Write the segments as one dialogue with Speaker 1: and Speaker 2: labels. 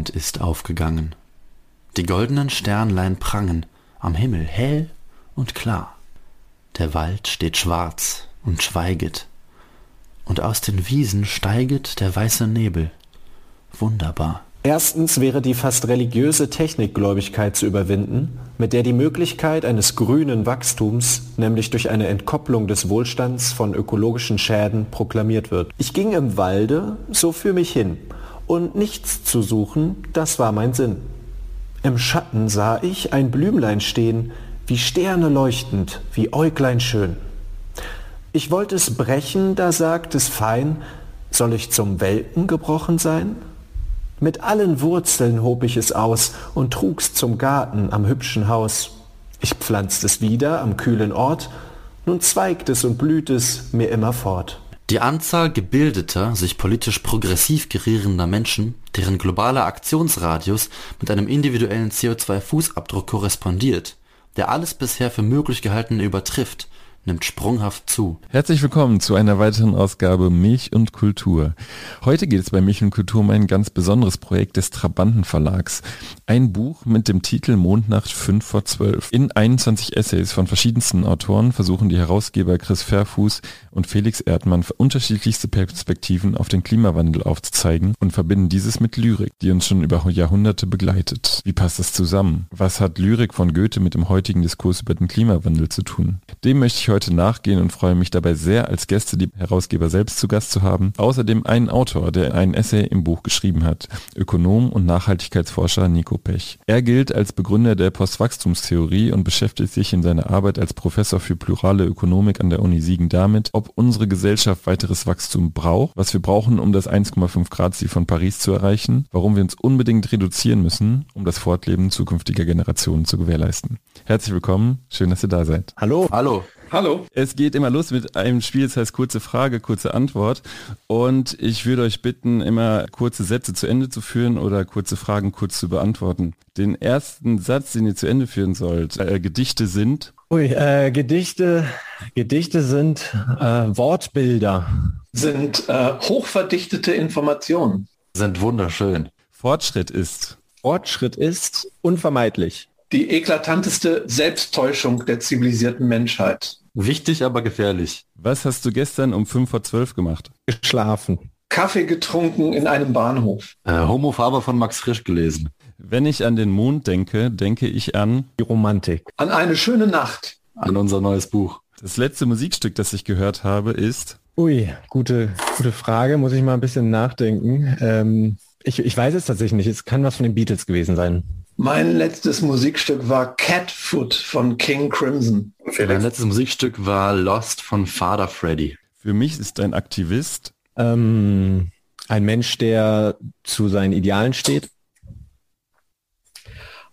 Speaker 1: Mond ist aufgegangen. Die goldenen Sternlein prangen am Himmel hell und klar. Der Wald steht schwarz und schweiget, und aus den Wiesen steiget der weiße Nebel. Wunderbar.
Speaker 2: Erstens wäre die fast religiöse Technikgläubigkeit zu überwinden, mit der die Möglichkeit eines grünen Wachstums, nämlich durch eine Entkopplung des Wohlstands von ökologischen Schäden, proklamiert wird. Ich ging im Walde so für mich hin und nichts zu suchen, das war mein Sinn. Im Schatten sah ich ein Blümlein stehen, wie Sterne leuchtend, wie Äuglein schön. Ich wollte es brechen, da sagt es fein, soll ich zum Welken gebrochen sein? Mit allen Wurzeln hob ich es aus und trug's zum Garten am hübschen Haus. Ich pflanzt es wieder am kühlen Ort, nun zweigt es und blüht es mir immer fort.
Speaker 1: Die Anzahl gebildeter, sich politisch progressiv gerierender Menschen, deren globaler Aktionsradius mit einem individuellen CO2-Fußabdruck korrespondiert, der alles bisher für möglich gehaltene übertrifft, nimmt sprunghaft zu.
Speaker 3: Herzlich willkommen zu einer weiteren Ausgabe Milch und Kultur. Heute geht es bei Milch und Kultur um ein ganz besonderes Projekt des Trabanten Verlags. Ein Buch mit dem Titel Mondnacht 5 vor 12. In 21 Essays von verschiedensten Autoren versuchen die Herausgeber Chris Fairfuß und Felix Erdmann unterschiedlichste Perspektiven auf den Klimawandel aufzuzeigen und verbinden dieses mit Lyrik, die uns schon über Jahrhunderte begleitet. Wie passt das zusammen? Was hat Lyrik von Goethe mit dem heutigen Diskurs über den Klimawandel zu tun? Dem möchte ich heute nachgehen und freue mich dabei sehr, als Gäste die Herausgeber selbst zu Gast zu haben. Außerdem einen Autor, der ein Essay im Buch geschrieben hat, Ökonom und Nachhaltigkeitsforscher Nico Pech. Er gilt als Begründer der Postwachstumstheorie und beschäftigt sich in seiner Arbeit als Professor für plurale Ökonomik an der Uni Siegen damit, ob unsere Gesellschaft weiteres Wachstum braucht, was wir brauchen, um das 1,5 Grad Ziel von Paris zu erreichen, warum wir uns unbedingt reduzieren müssen, um das Fortleben zukünftiger Generationen zu gewährleisten. Herzlich willkommen, schön, dass ihr da seid.
Speaker 2: Hallo.
Speaker 1: Hallo.
Speaker 3: Hallo. Es geht immer los mit einem Spiel, das heißt kurze Frage, kurze Antwort. Und ich würde euch bitten, immer kurze Sätze zu Ende zu führen oder kurze Fragen kurz zu beantworten. Den ersten Satz, den ihr zu Ende führen sollt, äh, Gedichte sind.
Speaker 2: Ui, äh, Gedichte, Gedichte sind äh, Wortbilder.
Speaker 4: Sind äh, hochverdichtete Informationen.
Speaker 1: Sind wunderschön.
Speaker 3: Fortschritt ist.
Speaker 2: Fortschritt ist unvermeidlich.
Speaker 4: Die eklatanteste Selbsttäuschung der zivilisierten Menschheit.
Speaker 1: Wichtig, aber gefährlich.
Speaker 3: Was hast du gestern um 5 vor 12 gemacht?
Speaker 2: Geschlafen.
Speaker 4: Kaffee getrunken in einem Bahnhof.
Speaker 1: Äh, Homo Faber von Max Frisch gelesen.
Speaker 3: Wenn ich an den Mond denke, denke ich an
Speaker 2: die Romantik.
Speaker 4: An eine schöne Nacht.
Speaker 1: An unser neues Buch.
Speaker 3: Das letzte Musikstück, das ich gehört habe, ist.
Speaker 2: Ui, gute, gute Frage. Muss ich mal ein bisschen nachdenken. Ähm, ich, ich weiß es tatsächlich nicht. Es kann was von den Beatles gewesen sein.
Speaker 4: Mein letztes Musikstück war Catfoot von King Crimson.
Speaker 1: Mein letztes Musikstück war Lost von Father Freddy.
Speaker 3: Für mich ist ein Aktivist
Speaker 2: ähm, ein Mensch, der zu seinen Idealen steht.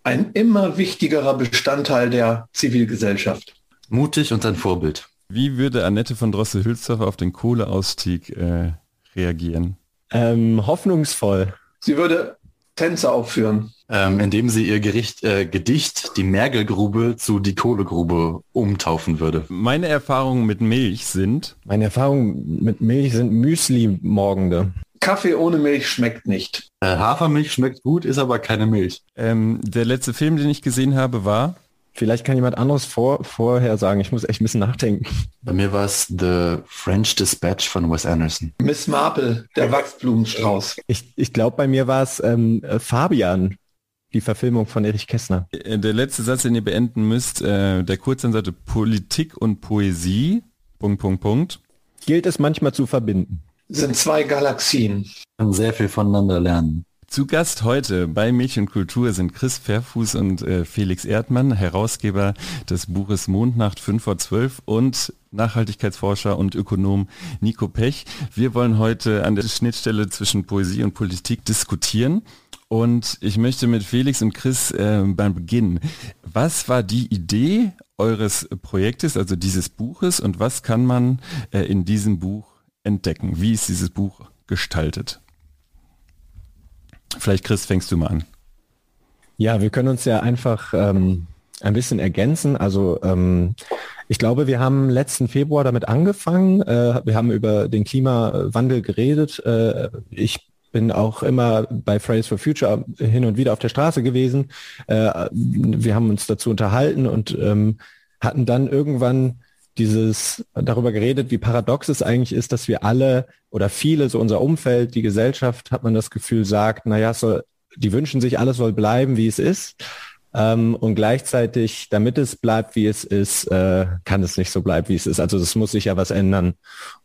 Speaker 4: Ein immer wichtigerer Bestandteil der Zivilgesellschaft.
Speaker 1: Mutig und ein Vorbild.
Speaker 3: Wie würde Annette von Drossel-Hülsdorf auf den Kohleausstieg äh, reagieren?
Speaker 2: Ähm, hoffnungsvoll.
Speaker 4: Sie würde Tänze aufführen.
Speaker 1: Ähm, indem sie ihr Gericht, äh, Gedicht die Mergelgrube zu die Kohlegrube umtaufen würde.
Speaker 3: Meine Erfahrungen mit Milch sind.
Speaker 2: Meine Erfahrungen mit Milch sind Müsli-Morgende.
Speaker 4: Kaffee ohne Milch schmeckt nicht.
Speaker 1: Äh, Hafermilch schmeckt gut, ist aber keine Milch.
Speaker 3: Ähm, der letzte Film, den ich gesehen habe, war.
Speaker 2: Vielleicht kann jemand anderes vor, vorher sagen. Ich muss echt ein bisschen nachdenken.
Speaker 1: Bei mir war es The French Dispatch von Wes Anderson.
Speaker 4: Miss Marple, der Wachsblumenstrauß.
Speaker 2: Ich, ich glaube, bei mir war es ähm, Fabian, die Verfilmung von Erich Kästner.
Speaker 3: Der letzte Satz, den ihr beenden müsst, äh, der Kurzanseite Politik und Poesie, Punkt, Punkt, Punkt.
Speaker 2: Gilt es manchmal zu verbinden.
Speaker 4: Sind zwei Galaxien.
Speaker 1: Kann sehr viel voneinander lernen.
Speaker 3: Zu Gast heute bei Milch und Kultur sind Chris Fairfuß und äh, Felix Erdmann, Herausgeber des Buches Mondnacht 5 vor 12 und Nachhaltigkeitsforscher und Ökonom Nico Pech. Wir wollen heute an der Schnittstelle zwischen Poesie und Politik diskutieren. Und ich möchte mit Felix und Chris äh, beim Beginn. Was war die Idee eures Projektes, also dieses Buches, und was kann man äh, in diesem Buch entdecken? Wie ist dieses Buch gestaltet? Vielleicht Chris, fängst du mal an.
Speaker 2: Ja, wir können uns ja einfach ähm, ein bisschen ergänzen. Also ähm, ich glaube, wir haben letzten Februar damit angefangen. Äh, wir haben über den Klimawandel geredet. Äh, ich bin auch immer bei Fridays for Future hin und wieder auf der Straße gewesen. Äh, wir haben uns dazu unterhalten und ähm, hatten dann irgendwann dieses darüber geredet, wie paradox es eigentlich ist, dass wir alle oder viele, so unser Umfeld, die Gesellschaft, hat man das Gefühl, sagt, naja, soll, die wünschen sich, alles soll bleiben, wie es ist. Ähm, und gleichzeitig, damit es bleibt, wie es ist, äh, kann es nicht so bleiben, wie es ist. Also es muss sich ja was ändern.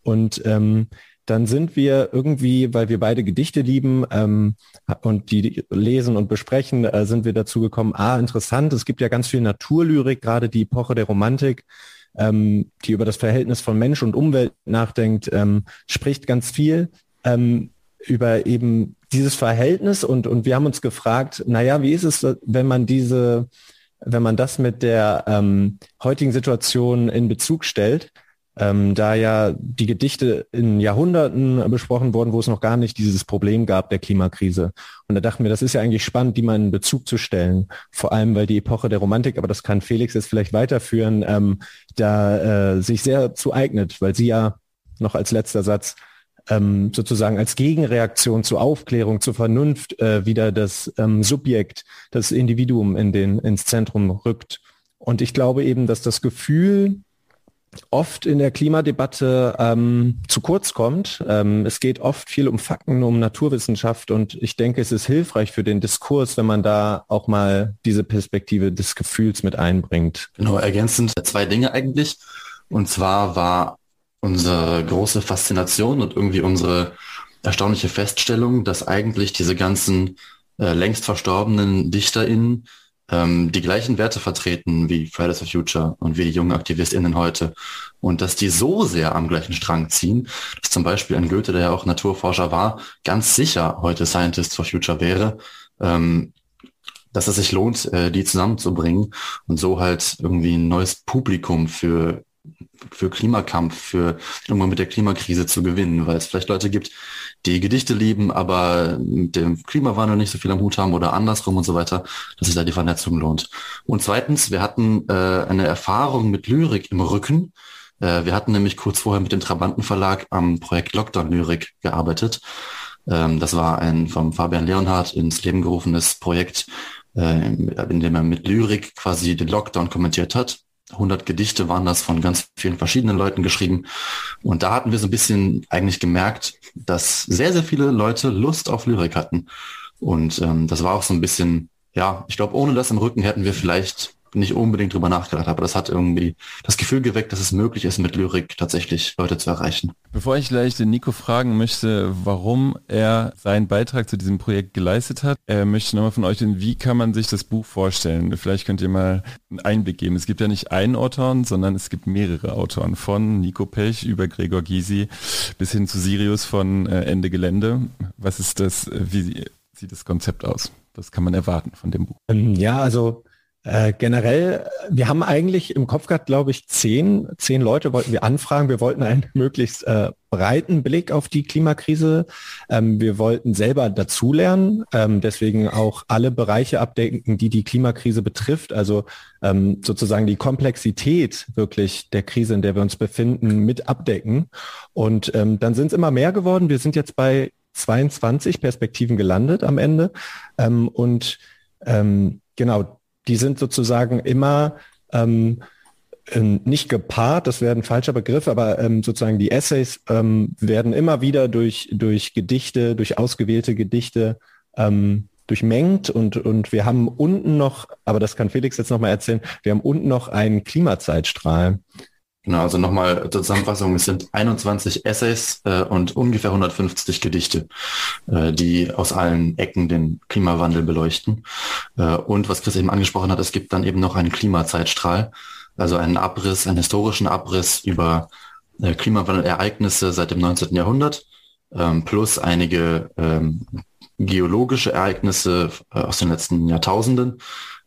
Speaker 2: Und ähm, dann sind wir irgendwie, weil wir beide Gedichte lieben ähm, und die lesen und besprechen, äh, sind wir dazu gekommen, ah, interessant, es gibt ja ganz viel Naturlyrik, gerade die Epoche der Romantik, ähm, die über das Verhältnis von Mensch und Umwelt nachdenkt, ähm, spricht ganz viel ähm, über eben dieses Verhältnis und, und wir haben uns gefragt, naja, wie ist es, wenn man diese, wenn man das mit der ähm, heutigen Situation in Bezug stellt? Ähm, da ja die Gedichte in Jahrhunderten besprochen wurden, wo es noch gar nicht dieses Problem gab der Klimakrise. Und da dachten wir, das ist ja eigentlich spannend, die mal in Bezug zu stellen. Vor allem, weil die Epoche der Romantik, aber das kann Felix jetzt vielleicht weiterführen, ähm, da äh, sich sehr zu eignet, weil sie ja noch als letzter Satz ähm, sozusagen als Gegenreaktion zur Aufklärung, zur Vernunft äh, wieder das ähm, Subjekt, das Individuum in den, ins Zentrum rückt. Und ich glaube eben, dass das Gefühl, oft in der Klimadebatte ähm, zu kurz kommt. Ähm, es geht oft viel um Fakten, um Naturwissenschaft und ich denke, es ist hilfreich für den Diskurs, wenn man da auch mal diese Perspektive des Gefühls mit einbringt.
Speaker 1: Genau, ergänzend zwei Dinge eigentlich. Und zwar war unsere große Faszination und irgendwie unsere erstaunliche Feststellung, dass eigentlich diese ganzen äh, längst verstorbenen DichterInnen ähm, die gleichen Werte vertreten wie Fridays for Future und wie die jungen AktivistInnen heute. Und dass die so sehr am gleichen Strang ziehen, dass zum Beispiel ein Goethe, der ja auch Naturforscher war, ganz sicher heute Scientist for Future wäre, ähm, dass es sich lohnt, äh, die zusammenzubringen und so halt irgendwie ein neues Publikum für für Klimakampf, für irgendwann mit der Klimakrise zu gewinnen, weil es vielleicht Leute gibt, die Gedichte lieben, aber mit dem Klimawandel nicht so viel am Hut haben oder andersrum und so weiter, dass sich da die Vernetzung lohnt. Und zweitens, wir hatten äh, eine Erfahrung mit Lyrik im Rücken. Äh, wir hatten nämlich kurz vorher mit dem Trabantenverlag am Projekt Lockdown Lyrik gearbeitet. Ähm, das war ein vom Fabian Leonhardt ins Leben gerufenes Projekt, äh, in dem er mit Lyrik quasi den Lockdown kommentiert hat 100 Gedichte waren das von ganz vielen verschiedenen Leuten geschrieben. Und da hatten wir so ein bisschen eigentlich gemerkt, dass sehr, sehr viele Leute Lust auf Lyrik hatten. Und ähm, das war auch so ein bisschen, ja, ich glaube, ohne das im Rücken hätten wir vielleicht nicht unbedingt drüber nachgedacht, aber das hat irgendwie das Gefühl geweckt, dass es möglich ist, mit Lyrik tatsächlich Leute zu erreichen.
Speaker 3: Bevor ich gleich den Nico fragen möchte, warum er seinen Beitrag zu diesem Projekt geleistet hat, äh, möchte ich nochmal von euch den, wie kann man sich das Buch vorstellen? Vielleicht könnt ihr mal einen Einblick geben. Es gibt ja nicht einen Autoren, sondern es gibt mehrere Autoren von Nico Pech über Gregor Gysi bis hin zu Sirius von äh, Ende Gelände. Was ist das, wie sieht das Konzept aus? Was kann man erwarten von dem Buch?
Speaker 2: Ähm, ja, also äh, generell, wir haben eigentlich im Kopf gehabt, glaube ich, zehn, zehn Leute wollten wir anfragen. Wir wollten einen möglichst äh, breiten Blick auf die Klimakrise. Ähm, wir wollten selber dazulernen, ähm, deswegen auch alle Bereiche abdecken, die die Klimakrise betrifft. Also ähm, sozusagen die Komplexität wirklich der Krise, in der wir uns befinden, mit abdecken. Und ähm, dann sind es immer mehr geworden. Wir sind jetzt bei 22 Perspektiven gelandet am Ende. Ähm, und ähm, genau, die sind sozusagen immer ähm, ähm, nicht gepaart, das wäre ein falscher Begriff, aber ähm, sozusagen die Essays ähm, werden immer wieder durch, durch Gedichte, durch ausgewählte Gedichte ähm, durchmengt und, und wir haben unten noch, aber das kann Felix jetzt nochmal erzählen, wir haben unten noch einen Klimazeitstrahl.
Speaker 1: Genau, also nochmal zur Zusammenfassung, es sind 21 Essays äh, und ungefähr 150 Gedichte, äh, die aus allen Ecken den Klimawandel beleuchten. Äh, und was Chris eben angesprochen hat, es gibt dann eben noch einen Klimazeitstrahl, also einen Abriss, einen historischen Abriss über äh, Klimawandelereignisse seit dem 19. Jahrhundert, ähm, plus einige ähm, geologische Ereignisse äh, aus den letzten Jahrtausenden,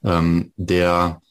Speaker 1: ähm, der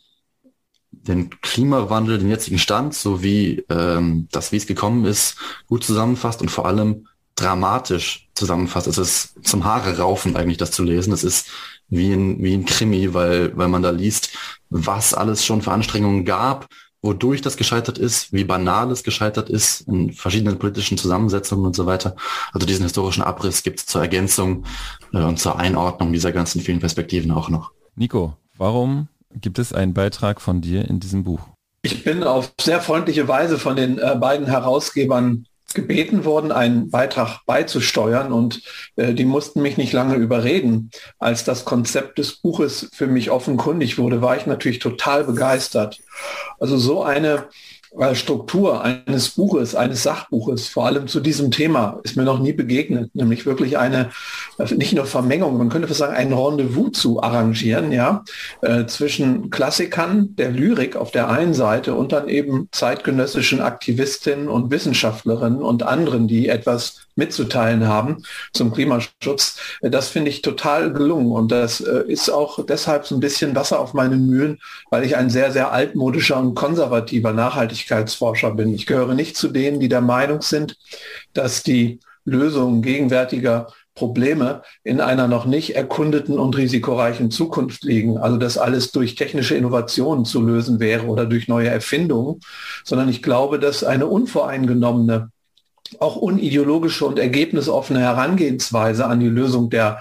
Speaker 1: den Klimawandel, den jetzigen Stand, sowie ähm, das, wie es gekommen ist, gut zusammenfasst und vor allem dramatisch zusammenfasst. Es ist zum Haare raufen eigentlich, das zu lesen. Es ist wie ein, wie ein Krimi, weil, weil man da liest, was alles schon für Anstrengungen gab, wodurch das gescheitert ist, wie banal es gescheitert ist in verschiedenen politischen Zusammensetzungen und so weiter. Also diesen historischen Abriss gibt es zur Ergänzung äh, und zur Einordnung dieser ganzen vielen Perspektiven auch noch.
Speaker 3: Nico, warum gibt es einen Beitrag von dir in diesem Buch?
Speaker 4: Ich bin auf sehr freundliche Weise von den äh, beiden Herausgebern gebeten worden, einen Beitrag beizusteuern und äh, die mussten mich nicht lange überreden. Als das Konzept des Buches für mich offenkundig wurde, war ich natürlich total begeistert. Also so eine Struktur eines Buches, eines Sachbuches, vor allem zu diesem Thema, ist mir noch nie begegnet, nämlich wirklich eine, nicht nur Vermengung, man könnte sagen, ein Rendezvous zu arrangieren, ja, äh, zwischen Klassikern der Lyrik auf der einen Seite und dann eben zeitgenössischen Aktivistinnen und Wissenschaftlerinnen und anderen, die etwas mitzuteilen haben zum Klimaschutz. Das finde ich total gelungen und das äh, ist auch deshalb so ein bisschen Wasser auf meine Mühlen, weil ich ein sehr, sehr altmodischer und konservativer Nachhaltigkeitsforscher bin. Ich gehöre nicht zu denen, die der Meinung sind, dass die Lösungen gegenwärtiger Probleme in einer noch nicht erkundeten und risikoreichen Zukunft liegen. Also dass alles durch technische Innovationen zu lösen wäre oder durch neue Erfindungen, sondern ich glaube, dass eine unvoreingenommene auch unideologische und ergebnisoffene Herangehensweise an die Lösung der,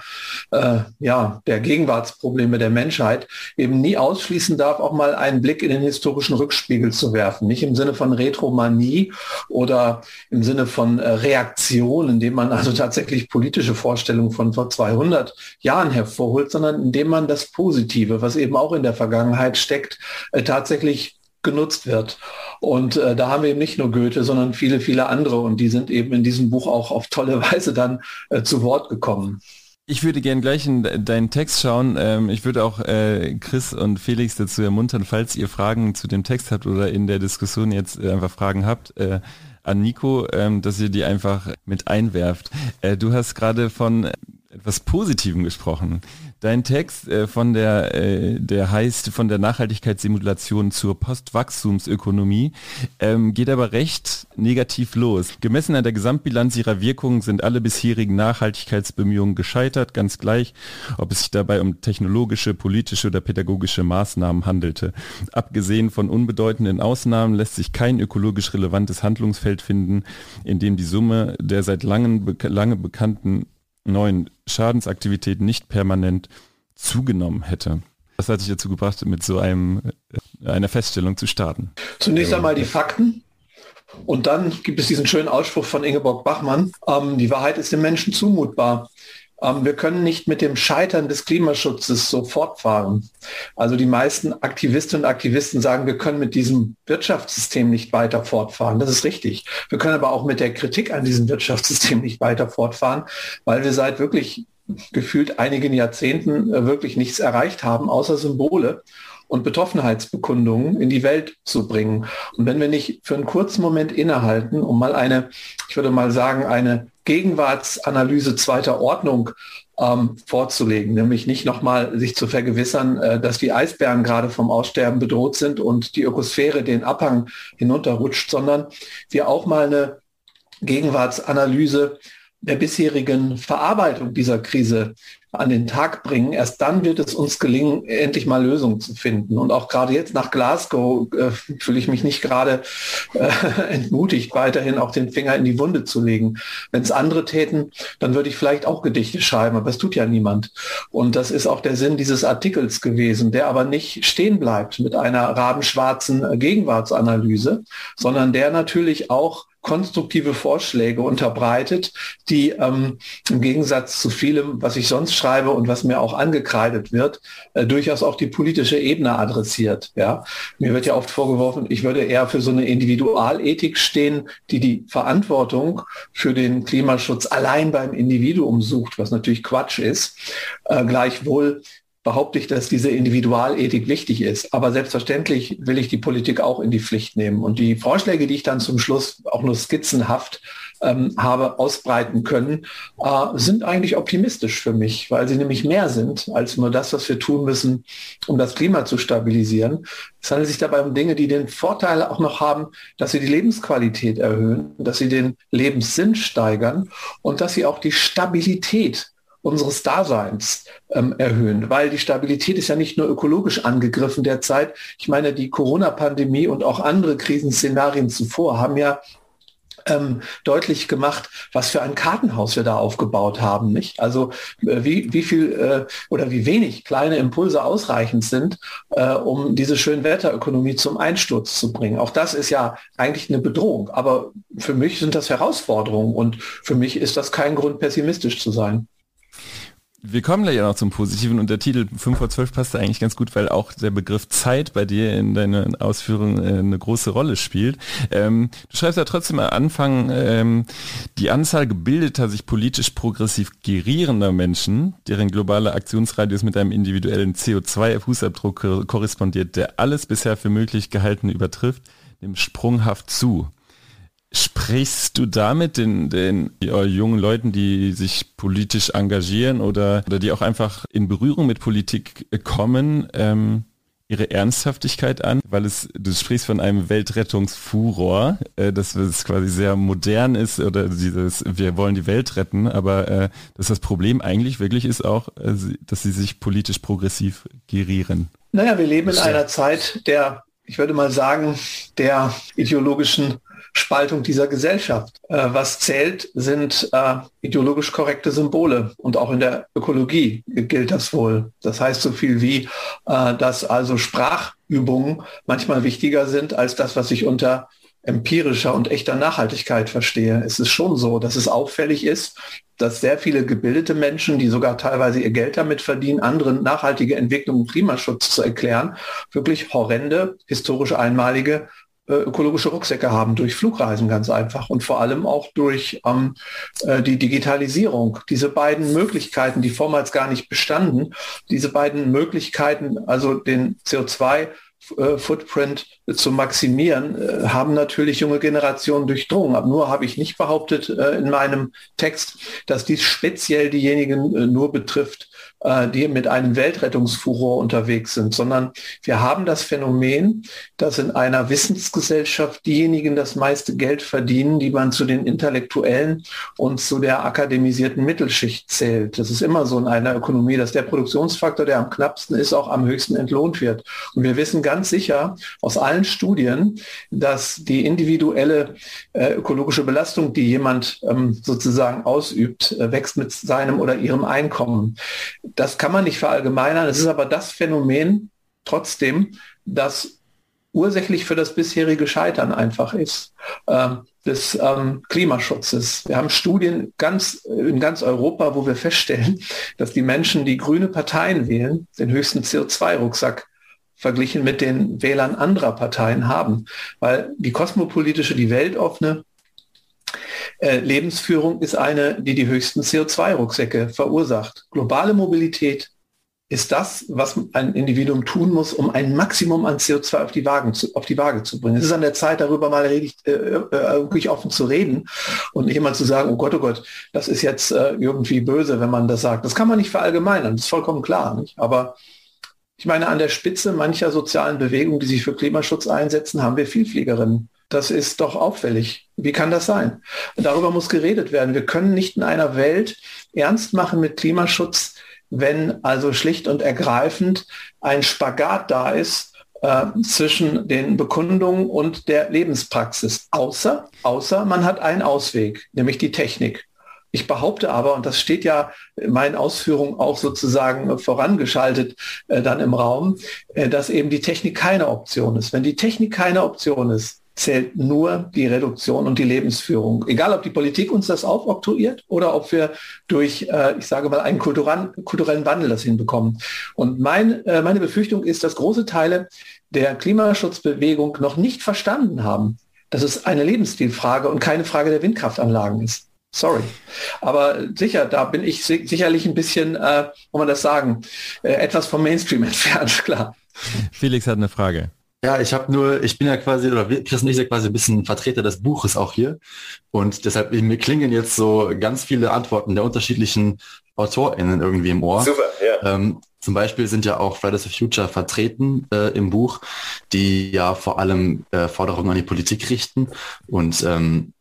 Speaker 4: äh, ja, der Gegenwartsprobleme der Menschheit eben nie ausschließen darf, auch mal einen Blick in den historischen Rückspiegel zu werfen. Nicht im Sinne von Retromanie oder im Sinne von äh, Reaktion, indem man also tatsächlich politische Vorstellungen von vor 200 Jahren hervorholt, sondern indem man das Positive, was eben auch in der Vergangenheit steckt, äh, tatsächlich genutzt wird. Und äh, da haben wir eben nicht nur Goethe, sondern viele, viele andere. Und die sind eben in diesem Buch auch auf tolle Weise dann äh, zu Wort gekommen.
Speaker 3: Ich würde gern gleich in deinen Text schauen. Ähm, ich würde auch äh, Chris und Felix dazu ermuntern, falls ihr Fragen zu dem Text habt oder in der Diskussion jetzt äh, einfach Fragen habt, äh, an Nico, ähm, dass ihr die einfach mit einwerft. Du hast gerade von etwas Positivem gesprochen. Dein Text äh, von der, äh, der heißt von der Nachhaltigkeitssimulation zur Postwachstumsökonomie, ähm, geht aber recht negativ los. Gemessen an der Gesamtbilanz ihrer Wirkungen sind alle bisherigen Nachhaltigkeitsbemühungen gescheitert, ganz gleich, ob es sich dabei um technologische, politische oder pädagogische Maßnahmen handelte. Abgesehen von unbedeutenden Ausnahmen lässt sich kein ökologisch relevantes Handlungsfeld finden, in dem die Summe der seit langem lange bekannten neuen Schadensaktivitäten nicht permanent zugenommen hätte. Was hat sich dazu gebracht, mit so einem, äh, einer Feststellung zu starten?
Speaker 4: Zunächst einmal die Fakten. Und dann gibt es diesen schönen Ausspruch von Ingeborg Bachmann, ähm, die Wahrheit ist dem Menschen zumutbar. Ähm, wir können nicht mit dem Scheitern des Klimaschutzes so fortfahren. Also die meisten Aktivistinnen und Aktivisten sagen, wir können mit diesem Wirtschaftssystem nicht weiter fortfahren. Das ist richtig. Wir können aber auch mit der Kritik an diesem Wirtschaftssystem nicht weiter fortfahren, weil wir seit wirklich gefühlt einigen Jahrzehnten äh, wirklich nichts erreicht haben, außer Symbole und Betroffenheitsbekundungen in die Welt zu bringen. Und wenn wir nicht für einen kurzen Moment innehalten, um mal eine, ich würde mal sagen, eine Gegenwartsanalyse zweiter Ordnung ähm, vorzulegen, nämlich nicht nochmal sich zu vergewissern, äh, dass die Eisbären gerade vom Aussterben bedroht sind und die Ökosphäre den Abhang hinunterrutscht, sondern wir auch mal eine Gegenwartsanalyse der bisherigen Verarbeitung dieser Krise an den Tag bringen. Erst dann wird es uns gelingen, endlich mal Lösungen zu finden. Und auch gerade jetzt nach Glasgow äh, fühle ich mich nicht gerade äh, entmutigt, weiterhin auch den Finger in die Wunde zu legen. Wenn es andere täten, dann würde ich vielleicht auch Gedichte schreiben, aber es tut ja niemand. Und das ist auch der Sinn dieses Artikels gewesen, der aber nicht stehen bleibt mit einer rabenschwarzen Gegenwartsanalyse, sondern der natürlich auch konstruktive Vorschläge unterbreitet, die ähm, im Gegensatz zu vielem, was ich sonst schreibe und was mir auch angekreidet wird, äh, durchaus auch die politische Ebene adressiert. Ja, mir wird ja oft vorgeworfen, ich würde eher für so eine Individualethik stehen, die die Verantwortung für den Klimaschutz allein beim Individuum sucht, was natürlich Quatsch ist. Äh, gleichwohl behaupte ich, dass diese Individualethik wichtig ist. Aber selbstverständlich will ich die Politik auch in die Pflicht nehmen. Und die Vorschläge, die ich dann zum Schluss auch nur skizzenhaft ähm, habe ausbreiten können, äh, sind eigentlich optimistisch für mich, weil sie nämlich mehr sind als nur das, was wir tun müssen, um das Klima zu stabilisieren. Es handelt sich dabei um Dinge, die den Vorteil auch noch haben, dass sie die Lebensqualität erhöhen, dass sie den Lebenssinn steigern und dass sie auch die Stabilität unseres Daseins ähm, erhöhen, weil die Stabilität ist ja nicht nur ökologisch angegriffen derzeit. Ich meine, die Corona-Pandemie und auch andere Krisenszenarien zuvor haben ja ähm, deutlich gemacht, was für ein Kartenhaus wir da aufgebaut haben. Nicht? Also äh, wie, wie viel äh, oder wie wenig kleine Impulse ausreichend sind, äh, um diese Schönwetterökonomie zum Einsturz zu bringen. Auch das ist ja eigentlich eine Bedrohung. Aber für mich sind das Herausforderungen und für mich ist das kein Grund, pessimistisch zu sein.
Speaker 3: Wir kommen gleich noch zum Positiven und der Titel 5 vor 12 passt eigentlich ganz gut, weil auch der Begriff Zeit bei dir in deinen Ausführungen äh, eine große Rolle spielt. Ähm, du schreibst ja trotzdem am Anfang, ähm, die Anzahl gebildeter, sich politisch progressiv gerierender Menschen, deren globaler Aktionsradius mit einem individuellen CO2-Fußabdruck korrespondiert, der alles bisher für möglich gehaltene übertrifft, dem sprunghaft zu. Sprichst du damit den, den jungen Leuten, die sich politisch engagieren oder, oder die auch einfach in Berührung mit Politik kommen, ähm, ihre Ernsthaftigkeit an? Weil es, du sprichst von einem Weltrettungsfuror, äh, dass es quasi sehr modern ist oder dieses, wir wollen die Welt retten, aber äh, dass das Problem eigentlich wirklich ist auch, äh, dass sie sich politisch progressiv gerieren.
Speaker 4: Naja, wir leben in einer Zeit der, ich würde mal sagen, der ideologischen Spaltung dieser Gesellschaft. Äh, was zählt, sind äh, ideologisch korrekte Symbole. Und auch in der Ökologie gilt das wohl. Das heißt so viel wie, äh, dass also Sprachübungen manchmal wichtiger sind als das, was ich unter empirischer und echter Nachhaltigkeit verstehe. Es ist schon so, dass es auffällig ist, dass sehr viele gebildete Menschen, die sogar teilweise ihr Geld damit verdienen, anderen nachhaltige Entwicklung und Klimaschutz zu erklären, wirklich horrende, historisch einmalige ökologische Rucksäcke haben durch Flugreisen ganz einfach und vor allem auch durch ähm, äh, die Digitalisierung. Diese beiden Möglichkeiten, die vormals gar nicht bestanden, diese beiden Möglichkeiten, also den CO2 äh, Footprint zu maximieren, äh, haben natürlich junge Generationen durchdrungen. Aber nur habe ich nicht behauptet äh, in meinem Text, dass dies speziell diejenigen nur betrifft, äh, die mit einem Weltrettungsfuror unterwegs sind, sondern wir haben das Phänomen, dass in einer Wissensgesellschaft diejenigen das meiste Geld verdienen, die man zu den Intellektuellen und zu der akademisierten Mittelschicht zählt. Das ist immer so in einer Ökonomie, dass der Produktionsfaktor, der am knappsten ist, auch am höchsten entlohnt wird. Und wir wissen ganz sicher aus allen Studien, dass die individuelle äh, ökologische Belastung, die jemand ähm, sozusagen ausübt, äh, wächst mit seinem oder ihrem Einkommen. Das kann man nicht verallgemeinern. Es ist aber das Phänomen trotzdem, das ursächlich für das bisherige Scheitern einfach ist, äh, des ähm, Klimaschutzes. Wir haben Studien ganz, in ganz Europa, wo wir feststellen, dass die Menschen, die grüne Parteien wählen, den höchsten CO2-Rucksack verglichen mit den Wählern anderer Parteien haben. Weil die kosmopolitische, die weltoffene äh, Lebensführung ist eine, die die höchsten CO2-Rucksäcke verursacht. Globale Mobilität ist das, was ein Individuum tun muss, um ein Maximum an CO2 auf die, Wagen zu, auf die Waage zu bringen. Es ist an der Zeit, darüber mal richtig, äh, äh, wirklich offen zu reden und nicht immer zu sagen, oh Gott, oh Gott, das ist jetzt äh, irgendwie böse, wenn man das sagt. Das kann man nicht verallgemeinern, das ist vollkommen klar. Nicht? Aber ich meine, an der Spitze mancher sozialen Bewegungen, die sich für Klimaschutz einsetzen, haben wir Vielfliegerinnen. Das ist doch auffällig. Wie kann das sein? Darüber muss geredet werden. Wir können nicht in einer Welt ernst machen mit Klimaschutz, wenn also schlicht und ergreifend ein Spagat da ist äh, zwischen den Bekundungen und der Lebenspraxis. Außer, außer man hat einen Ausweg, nämlich die Technik. Ich behaupte aber, und das steht ja in meinen Ausführungen auch sozusagen vorangeschaltet äh, dann im Raum, äh, dass eben die Technik keine Option ist. Wenn die Technik keine Option ist, zählt nur die Reduktion und die Lebensführung. Egal, ob die Politik uns das aufoktroyiert oder ob wir durch, äh, ich sage mal, einen kulturellen Wandel das hinbekommen. Und mein, äh, meine Befürchtung ist, dass große Teile der Klimaschutzbewegung noch nicht verstanden haben, dass es eine Lebensstilfrage und keine Frage der Windkraftanlagen ist. Sorry. Aber sicher, da bin ich sicherlich ein bisschen, äh, wo man das sagen, äh, etwas vom Mainstream entfernt, klar.
Speaker 3: Felix hat eine Frage.
Speaker 1: Ja, ich habe nur, ich bin ja quasi, oder Chris und ich sind quasi ein bisschen Vertreter des Buches auch hier. Und deshalb, mir klingen jetzt so ganz viele Antworten der unterschiedlichen AutorInnen irgendwie im Ohr. Super, ja. Ähm, zum Beispiel sind ja auch Fridays for Future vertreten äh, im Buch, die ja vor allem äh, Forderungen an die Politik richten und ähm,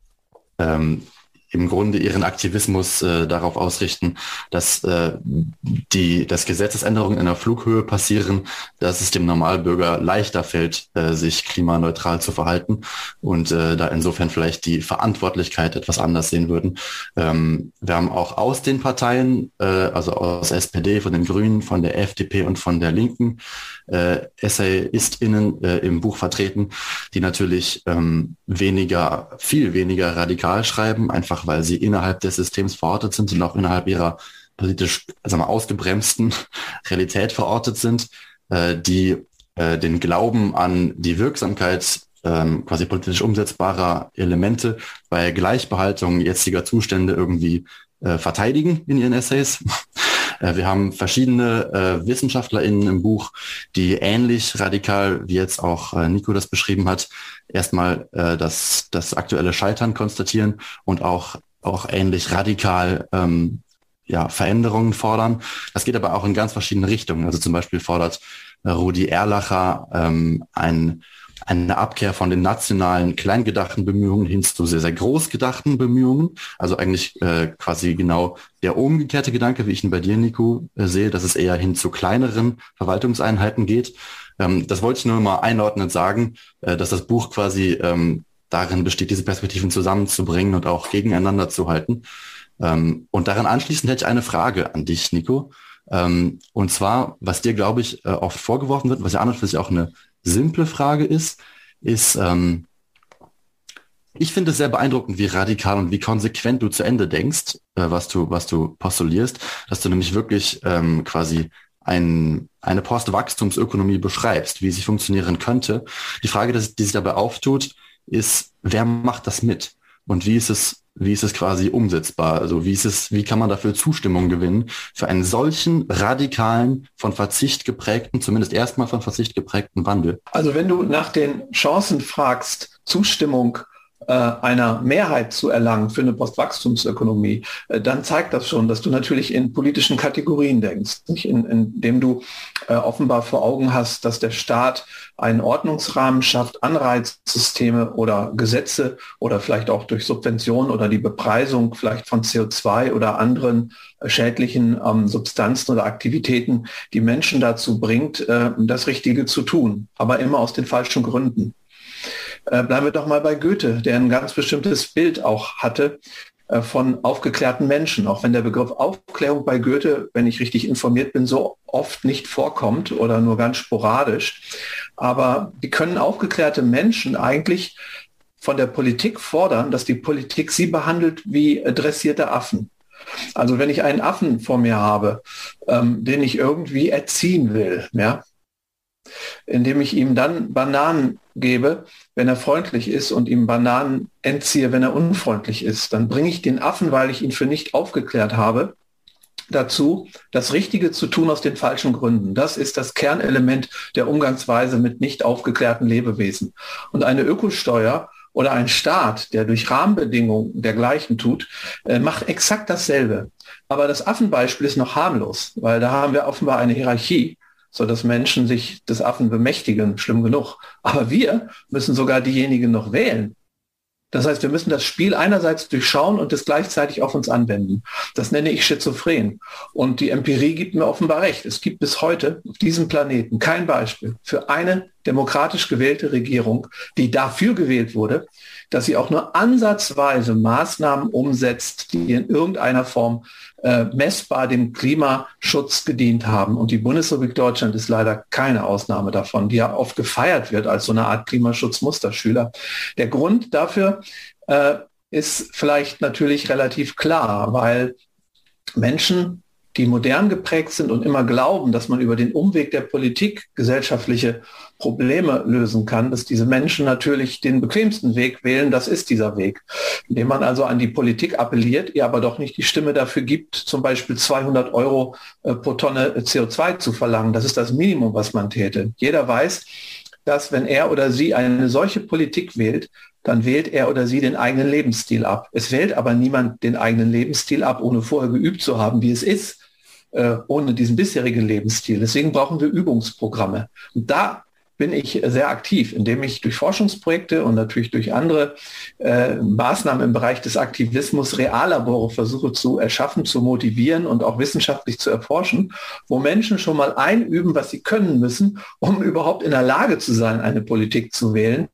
Speaker 1: ähm, im Grunde ihren Aktivismus äh, darauf ausrichten, dass äh, die, dass Gesetzesänderungen in der Flughöhe passieren, dass es dem Normalbürger leichter fällt, äh, sich klimaneutral zu verhalten und äh, da insofern vielleicht die Verantwortlichkeit etwas anders sehen würden. Ähm, wir haben auch aus den Parteien, äh, also aus SPD, von den Grünen, von der FDP und von der Linken, äh, EssayistInnen äh, im Buch vertreten, die natürlich ähm, weniger, viel weniger radikal schreiben, einfach weil sie innerhalb des Systems verortet sind und auch innerhalb ihrer politisch sagen wir, ausgebremsten Realität verortet sind, äh, die äh, den Glauben an die Wirksamkeit ähm, quasi politisch umsetzbarer Elemente bei Gleichbehaltung jetziger Zustände irgendwie äh, verteidigen in ihren Essays. Äh, wir haben verschiedene äh, WissenschaftlerInnen im Buch, die ähnlich radikal, wie jetzt auch äh, Nico das beschrieben hat, erstmal äh, das, das aktuelle Scheitern konstatieren und auch, auch ähnlich radikal ähm, ja, Veränderungen fordern. Das geht aber auch in ganz verschiedene Richtungen. Also zum Beispiel fordert äh, Rudi Erlacher ähm, ein eine Abkehr von den nationalen kleingedachten Bemühungen hin zu sehr, sehr großgedachten Bemühungen. Also eigentlich äh, quasi genau der umgekehrte Gedanke, wie ich ihn bei dir, Nico, äh, sehe, dass es eher hin zu kleineren Verwaltungseinheiten geht. Ähm, das wollte ich nur mal einordnend sagen, äh, dass das Buch quasi ähm, darin besteht, diese Perspektiven zusammenzubringen und auch gegeneinander zu halten. Ähm, und daran anschließend hätte ich eine Frage an dich, Nico. Ähm, und zwar, was dir, glaube ich, äh, oft vorgeworfen wird, was ja an und für sich auch eine simple Frage ist, ist, ähm, ich finde es sehr beeindruckend, wie radikal und wie konsequent du zu Ende denkst, äh, was du, was du postulierst, dass du nämlich wirklich ähm, quasi ein, eine Postwachstumsökonomie beschreibst, wie sie funktionieren könnte. Die Frage, die sich dabei auftut, ist, wer macht das mit? Und wie ist es wie ist es quasi umsetzbar? Also wie ist es, wie kann man dafür Zustimmung gewinnen für einen solchen radikalen, von Verzicht geprägten, zumindest erstmal von Verzicht geprägten Wandel?
Speaker 4: Also wenn du nach den Chancen fragst, Zustimmung einer Mehrheit zu erlangen für eine Postwachstumsökonomie, äh, dann zeigt das schon, dass du natürlich in politischen Kategorien denkst, nicht? In, indem du äh, offenbar vor Augen hast, dass der Staat einen Ordnungsrahmen schafft, Anreizsysteme oder Gesetze oder vielleicht auch durch Subventionen oder die Bepreisung vielleicht von CO2 oder anderen schädlichen ähm, Substanzen oder Aktivitäten, die Menschen dazu bringt, äh, das Richtige zu tun, aber immer aus den falschen Gründen. Äh, bleiben wir doch mal bei Goethe, der ein ganz bestimmtes Bild auch hatte äh, von aufgeklärten Menschen, auch wenn der Begriff Aufklärung bei Goethe, wenn ich richtig informiert bin, so oft nicht vorkommt oder nur ganz sporadisch. Aber die können aufgeklärte Menschen eigentlich von der Politik fordern, dass die Politik sie behandelt wie dressierte Affen. Also wenn ich einen Affen vor mir habe, ähm, den ich irgendwie erziehen will, ja, indem ich ihm dann Bananen gebe, wenn er freundlich ist und ihm Bananen entziehe, wenn er unfreundlich ist. Dann bringe ich den Affen, weil ich ihn für nicht aufgeklärt habe, dazu, das Richtige zu tun aus den falschen Gründen. Das ist das Kernelement der Umgangsweise mit nicht aufgeklärten Lebewesen. Und eine Ökosteuer oder ein Staat, der durch Rahmenbedingungen dergleichen tut, äh, macht exakt dasselbe. Aber das Affenbeispiel ist noch harmlos, weil da haben wir offenbar eine Hierarchie so dass Menschen sich des Affen bemächtigen, schlimm genug. Aber wir müssen sogar diejenigen noch wählen. Das heißt, wir müssen das Spiel einerseits durchschauen und es gleichzeitig auf uns anwenden. Das nenne ich schizophren. Und die Empirie gibt mir offenbar recht. Es gibt bis heute auf diesem Planeten kein Beispiel für eine demokratisch gewählte Regierung, die dafür gewählt wurde, dass sie auch nur ansatzweise Maßnahmen umsetzt, die in irgendeiner Form äh, messbar dem Klimaschutz gedient haben. Und die Bundesrepublik Deutschland ist leider keine Ausnahme davon, die ja oft gefeiert wird als so eine Art Klimaschutzmusterschüler. Der Grund dafür äh, ist vielleicht natürlich relativ klar, weil Menschen die modern geprägt sind und immer glauben, dass man über den Umweg der Politik gesellschaftliche Probleme lösen kann, dass diese Menschen natürlich den bequemsten Weg wählen, das ist dieser Weg, indem man also an die Politik appelliert, ihr aber doch nicht die Stimme dafür gibt, zum Beispiel 200 Euro äh, pro Tonne CO2 zu verlangen. Das ist das Minimum, was man täte. Jeder weiß, dass wenn er oder sie eine solche Politik wählt, dann wählt er oder sie den eigenen Lebensstil ab. Es wählt aber niemand den eigenen Lebensstil ab, ohne vorher geübt zu haben, wie es ist, äh, ohne diesen bisherigen Lebensstil. Deswegen brauchen wir Übungsprogramme. Und da bin ich sehr aktiv, indem ich durch Forschungsprojekte und natürlich durch andere äh, Maßnahmen im Bereich des Aktivismus Reallabore versuche zu erschaffen, zu motivieren und auch wissenschaftlich zu erforschen, wo Menschen schon mal einüben, was sie können müssen, um überhaupt in der Lage zu sein, eine Politik zu wählen,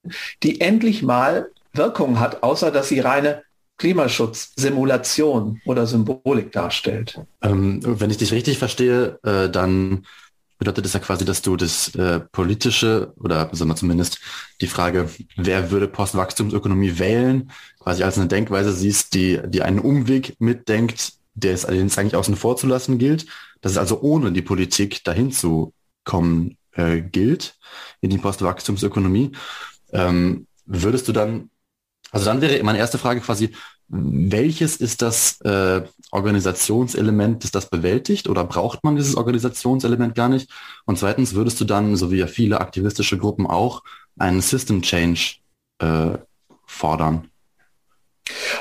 Speaker 4: die endlich mal Wirkung hat, außer dass sie reine Klimaschutz, Simulation oder Symbolik darstellt.
Speaker 1: Ähm, wenn ich dich richtig verstehe, äh, dann bedeutet das ja quasi, dass du das äh, politische oder sagen wir zumindest die Frage, wer würde Postwachstumsökonomie wählen, quasi als eine Denkweise siehst, die, die einen Umweg mitdenkt, der es allerdings eigentlich außen vor zu lassen gilt, dass es also ohne die Politik dahin zu kommen äh, gilt in die Postwachstumsökonomie. Ähm, würdest du dann, also dann wäre meine erste Frage quasi, welches ist das äh, Organisationselement, das das bewältigt oder braucht man dieses Organisationselement gar nicht? Und zweitens, würdest du dann, so wie ja viele aktivistische Gruppen auch, einen System Change äh, fordern?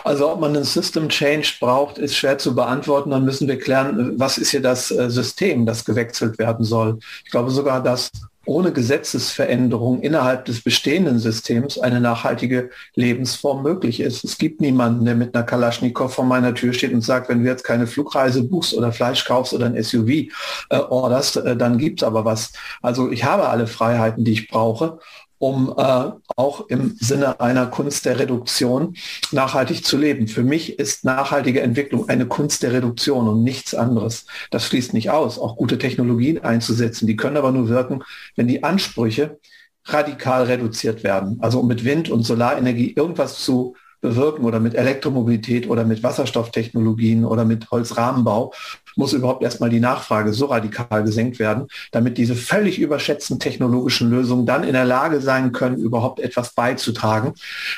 Speaker 4: Also ob man einen System Change braucht, ist schwer zu beantworten. Dann müssen wir klären, was ist hier das äh, System, das gewechselt werden soll. Ich glaube sogar, dass ohne Gesetzesveränderung innerhalb des bestehenden Systems eine nachhaltige Lebensform möglich ist. Es gibt niemanden, der mit einer Kalaschnikow vor meiner Tür steht und sagt, wenn du jetzt keine Flugreise buchst oder Fleisch kaufst oder ein SUV äh, orderst, äh, dann gibt's aber was. Also ich habe alle Freiheiten, die ich brauche um äh, auch im Sinne einer Kunst der Reduktion nachhaltig zu leben. Für mich ist nachhaltige Entwicklung eine Kunst der Reduktion und nichts anderes. Das schließt nicht aus, auch gute Technologien einzusetzen. Die können aber nur wirken, wenn die Ansprüche radikal reduziert werden. Also um mit Wind- und Solarenergie irgendwas zu bewirken oder mit Elektromobilität oder mit Wasserstofftechnologien oder mit Holzrahmenbau, muss überhaupt erstmal die Nachfrage so radikal gesenkt werden, damit diese völlig überschätzten technologischen Lösungen dann in der Lage sein können, überhaupt etwas beizutragen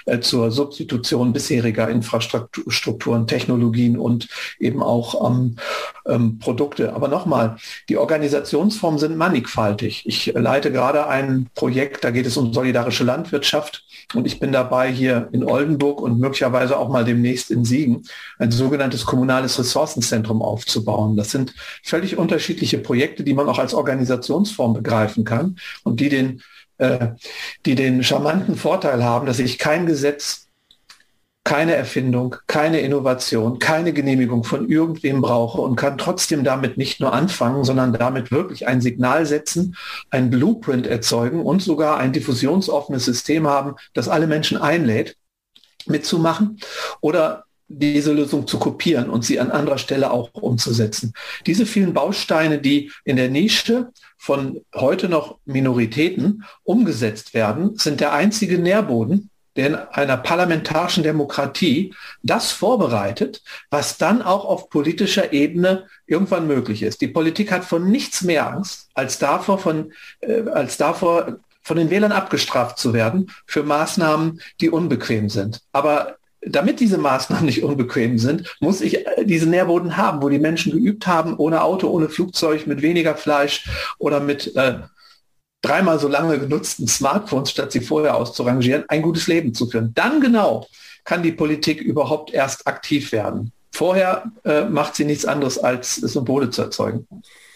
Speaker 4: äh, zur Substitution bisheriger Infrastrukturen, Technologien und eben auch ähm, ähm, Produkte. Aber nochmal, die Organisationsformen sind mannigfaltig. Ich leite gerade ein Projekt, da geht es um solidarische Landwirtschaft und ich bin dabei hier in Oldenburg und möglicherweise auch mal demnächst in Siegen ein sogenanntes kommunales Ressourcenzentrum aufzubauen. Das sind völlig unterschiedliche Projekte, die man auch als Organisationsform begreifen kann und die den, äh, die den charmanten Vorteil haben, dass ich kein Gesetz keine Erfindung, keine Innovation, keine Genehmigung von irgendwem brauche und kann trotzdem damit nicht nur anfangen, sondern damit wirklich ein Signal setzen, ein Blueprint erzeugen und sogar ein diffusionsoffenes System haben, das alle Menschen einlädt, mitzumachen oder diese Lösung zu kopieren und sie an anderer Stelle auch umzusetzen. Diese vielen Bausteine, die in der Nische von heute noch Minoritäten umgesetzt werden, sind der einzige Nährboden, der in einer parlamentarischen Demokratie das vorbereitet, was dann auch auf politischer Ebene irgendwann möglich ist. Die Politik hat von nichts mehr Angst, als davor, von, äh, als davor von den Wählern abgestraft zu werden für Maßnahmen, die unbequem sind. Aber damit diese Maßnahmen nicht unbequem sind, muss ich diesen Nährboden haben, wo die Menschen geübt haben, ohne Auto, ohne Flugzeug, mit weniger Fleisch oder mit äh, dreimal so lange genutzten Smartphones, statt sie vorher auszurangieren, ein gutes Leben zu führen. Dann genau kann die Politik überhaupt erst aktiv werden. Vorher äh, macht sie nichts anderes, als Symbole zu erzeugen.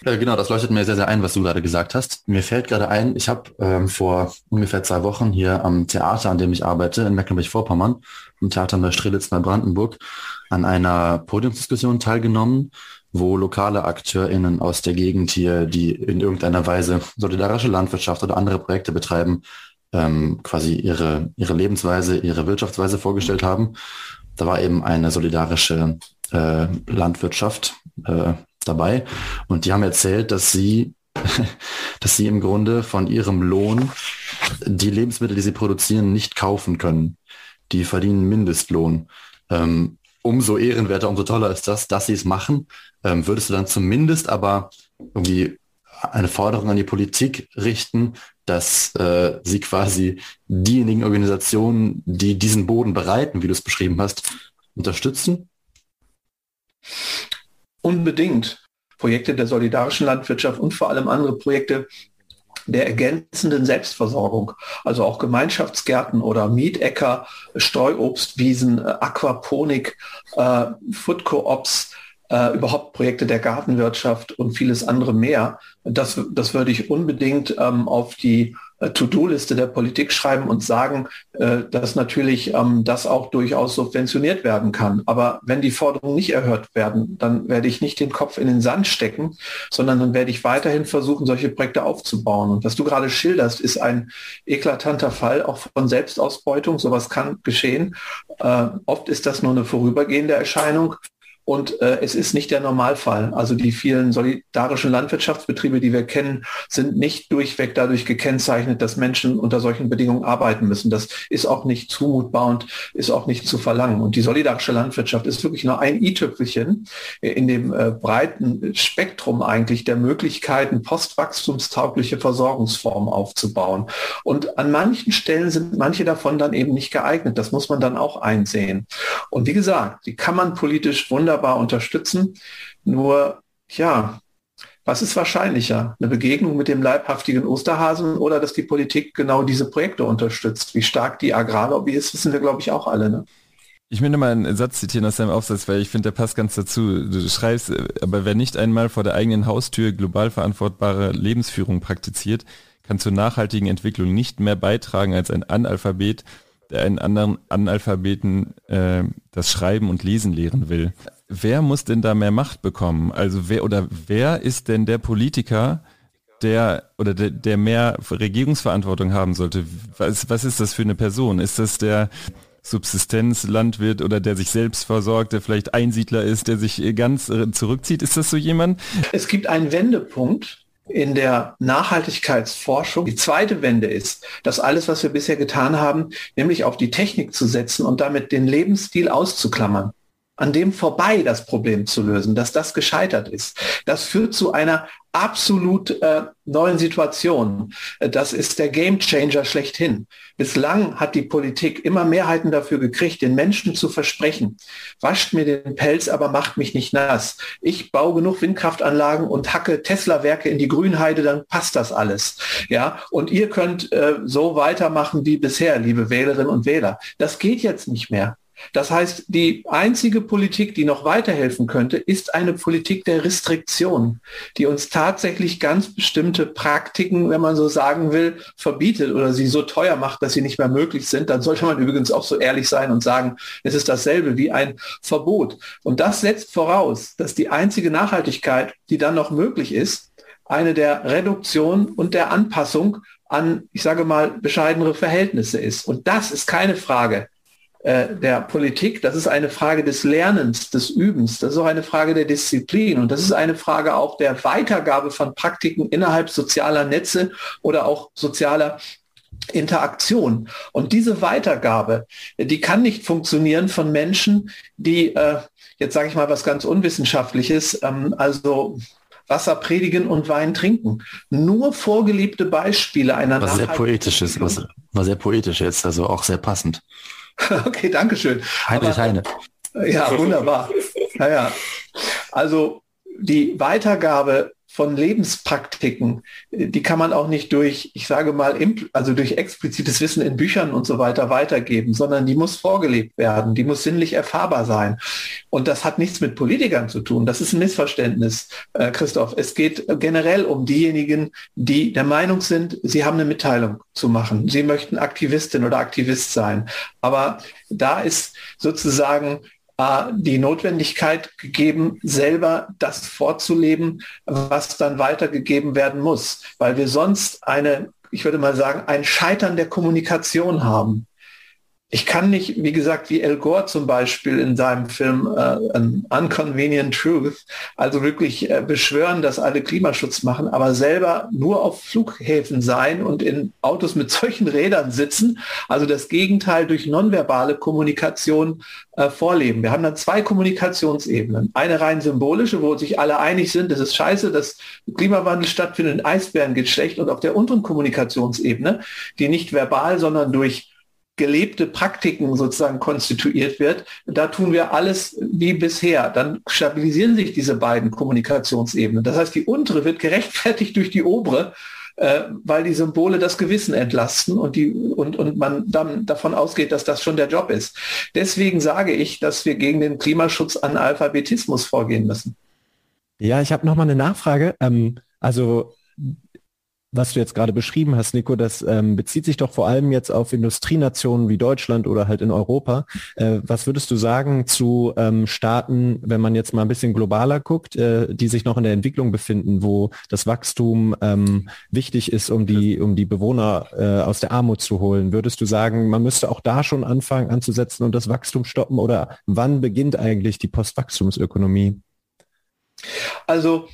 Speaker 1: Ja, genau, das leuchtet mir sehr, sehr ein, was du gerade gesagt hast. Mir fällt gerade ein, ich habe ähm, vor ungefähr zwei Wochen hier am Theater, an dem ich arbeite, in Mecklenburg-Vorpommern, im Theater in der Strelitz bei Brandenburg, an einer Podiumsdiskussion teilgenommen, wo lokale AkteurInnen aus der Gegend hier, die in irgendeiner Weise solidarische Landwirtschaft oder andere Projekte betreiben, ähm, quasi ihre, ihre Lebensweise, ihre Wirtschaftsweise vorgestellt haben. Da war eben eine solidarische äh, Landwirtschaft äh, dabei und die haben erzählt, dass sie dass sie im Grunde von ihrem Lohn die Lebensmittel, die sie produzieren, nicht kaufen können. Die verdienen Mindestlohn. Ähm, umso ehrenwerter, umso toller ist das, dass sie es machen. Ähm, würdest du dann zumindest aber irgendwie eine Forderung an die Politik richten, dass äh, sie quasi diejenigen Organisationen, die diesen Boden bereiten, wie du es beschrieben hast, unterstützen?
Speaker 4: Unbedingt. Projekte der solidarischen Landwirtschaft und vor allem andere Projekte der ergänzenden Selbstversorgung, also auch Gemeinschaftsgärten oder Mietäcker, Streuobstwiesen, äh, Aquaponik, äh, Food Coops, äh, überhaupt Projekte der Gartenwirtschaft und vieles andere mehr. Das, das würde ich unbedingt ähm, auf die To-Do-Liste der Politik schreiben und sagen, äh, dass natürlich ähm, das auch durchaus subventioniert werden kann. Aber wenn die Forderungen nicht erhört werden, dann werde ich nicht den Kopf in den Sand stecken, sondern dann werde ich weiterhin versuchen, solche Projekte aufzubauen. Und was du gerade schilderst, ist ein eklatanter Fall auch von Selbstausbeutung. Sowas kann geschehen. Äh, oft ist das nur eine vorübergehende Erscheinung. Und äh, es ist nicht der Normalfall. Also die vielen solidarischen Landwirtschaftsbetriebe, die wir kennen, sind nicht durchweg dadurch gekennzeichnet, dass Menschen unter solchen Bedingungen arbeiten müssen. Das ist auch nicht zumutbar und ist auch nicht zu verlangen. Und die solidarische Landwirtschaft ist wirklich nur ein i-Tüpfelchen in dem äh, breiten Spektrum eigentlich der Möglichkeiten, postwachstumstaugliche Versorgungsformen aufzubauen. Und an manchen Stellen sind manche davon dann eben nicht geeignet. Das muss man dann auch einsehen. Und wie gesagt, die kann man politisch wunderbar wunderbar unterstützen. Nur, ja, was ist wahrscheinlicher? Eine Begegnung mit dem leibhaftigen Osterhasen oder dass die Politik genau diese Projekte unterstützt? Wie stark die Agrarlobby ist, wissen wir, glaube ich, auch alle. Ne?
Speaker 3: Ich möchte mal einen Satz zitieren aus deinem Aufsatz, weil ich finde, der passt ganz dazu. Du schreibst, aber wer nicht einmal vor der eigenen Haustür global verantwortbare Lebensführung praktiziert, kann zur nachhaltigen Entwicklung nicht mehr beitragen als ein Analphabet, der einen anderen Analphabeten äh, das Schreiben und Lesen lehren will. Wer muss denn da mehr Macht bekommen? Also wer oder wer ist denn der Politiker, der oder der, der mehr Regierungsverantwortung haben sollte? Was, was ist das für eine Person? Ist das der Subsistenzlandwirt oder der sich selbst versorgt, der vielleicht Einsiedler ist, der sich ganz äh, zurückzieht? Ist das so jemand?
Speaker 4: Es gibt einen Wendepunkt in der Nachhaltigkeitsforschung. Die zweite Wende ist, dass alles, was wir bisher getan haben, nämlich auf die Technik zu setzen und damit den Lebensstil auszuklammern an dem vorbei das Problem zu lösen, dass das gescheitert ist. Das führt zu einer absolut äh, neuen Situation. Das ist der Gamechanger schlechthin. Bislang hat die Politik immer Mehrheiten dafür gekriegt, den Menschen zu versprechen, wascht mir den Pelz, aber macht mich nicht nass. Ich baue genug Windkraftanlagen und hacke Tesla-Werke in die Grünheide, dann passt das alles. Ja, und ihr könnt äh, so weitermachen wie bisher, liebe Wählerinnen und Wähler. Das geht jetzt nicht mehr. Das heißt, die einzige Politik, die noch weiterhelfen könnte, ist eine Politik der Restriktion, die uns tatsächlich ganz bestimmte Praktiken, wenn man so sagen will, verbietet oder sie so teuer macht, dass sie nicht mehr möglich sind. Dann sollte man übrigens auch so ehrlich sein und sagen, es ist dasselbe wie ein Verbot. Und das setzt voraus, dass die einzige Nachhaltigkeit, die dann noch möglich ist, eine der Reduktion und der Anpassung an, ich sage mal, bescheidenere Verhältnisse ist. Und das ist keine Frage äh, der Politik, das ist eine Frage des Lernens, des Übens, das ist auch eine Frage der Disziplin und das ist eine Frage auch der Weitergabe von Praktiken innerhalb sozialer Netze oder auch sozialer Interaktion. Und diese Weitergabe, die kann nicht funktionieren von Menschen, die, äh, jetzt sage ich mal was ganz Unwissenschaftliches, ähm, also Wasser predigen und Wein trinken. Nur vorgelebte Beispiele einer
Speaker 1: Was sehr poetisch ist, was, was sehr poetisch jetzt, also auch sehr passend.
Speaker 4: okay, danke schön.
Speaker 1: Heinrich Heine.
Speaker 4: Ja, wunderbar. Naja, also die Weitergabe von Lebenspraktiken, die kann man auch nicht durch, ich sage mal, also durch explizites Wissen in Büchern und so weiter weitergeben, sondern die muss vorgelebt werden, die muss sinnlich erfahrbar sein. Und das hat nichts mit Politikern zu tun. Das ist ein Missverständnis, äh, Christoph. Es geht generell um diejenigen, die der Meinung sind, sie haben eine Mitteilung zu machen. Sie möchten Aktivistin oder Aktivist sein. Aber da ist sozusagen äh, die Notwendigkeit gegeben, selber das vorzuleben, was dann weitergegeben werden muss, weil wir sonst eine, ich würde mal sagen, ein Scheitern der Kommunikation haben. Ich kann nicht, wie gesagt, wie El Gore zum Beispiel in seinem Film äh, Unconvenient Truth, also wirklich äh, beschwören, dass alle Klimaschutz machen, aber selber nur auf Flughäfen sein und in Autos mit solchen Rädern sitzen, also das Gegenteil durch nonverbale Kommunikation äh, vorleben. Wir haben dann zwei Kommunikationsebenen. Eine rein symbolische, wo sich alle einig sind, es ist scheiße, dass Klimawandel stattfindet, Eisbären geht schlecht und auf der unteren Kommunikationsebene, die nicht verbal, sondern durch gelebte Praktiken sozusagen konstituiert wird, da tun wir alles wie bisher. Dann stabilisieren sich diese beiden Kommunikationsebenen. Das heißt, die untere wird gerechtfertigt durch die obere, äh, weil die Symbole das Gewissen entlasten und, die, und, und man dann davon ausgeht, dass das schon der Job ist. Deswegen sage ich, dass wir gegen den Klimaschutz an Alphabetismus vorgehen müssen.
Speaker 2: Ja, ich habe noch mal eine Nachfrage. Ähm, also was du jetzt gerade beschrieben hast, Nico, das ähm, bezieht sich doch vor allem jetzt auf Industrienationen wie Deutschland oder halt in Europa. Äh, was würdest du sagen zu ähm, Staaten, wenn man jetzt mal ein bisschen globaler guckt, äh, die sich noch in der Entwicklung befinden, wo das Wachstum ähm, wichtig ist, um die, um die Bewohner äh, aus der Armut zu holen? Würdest du sagen, man müsste auch da schon anfangen anzusetzen und das Wachstum stoppen oder wann beginnt eigentlich die Postwachstumsökonomie?
Speaker 4: Also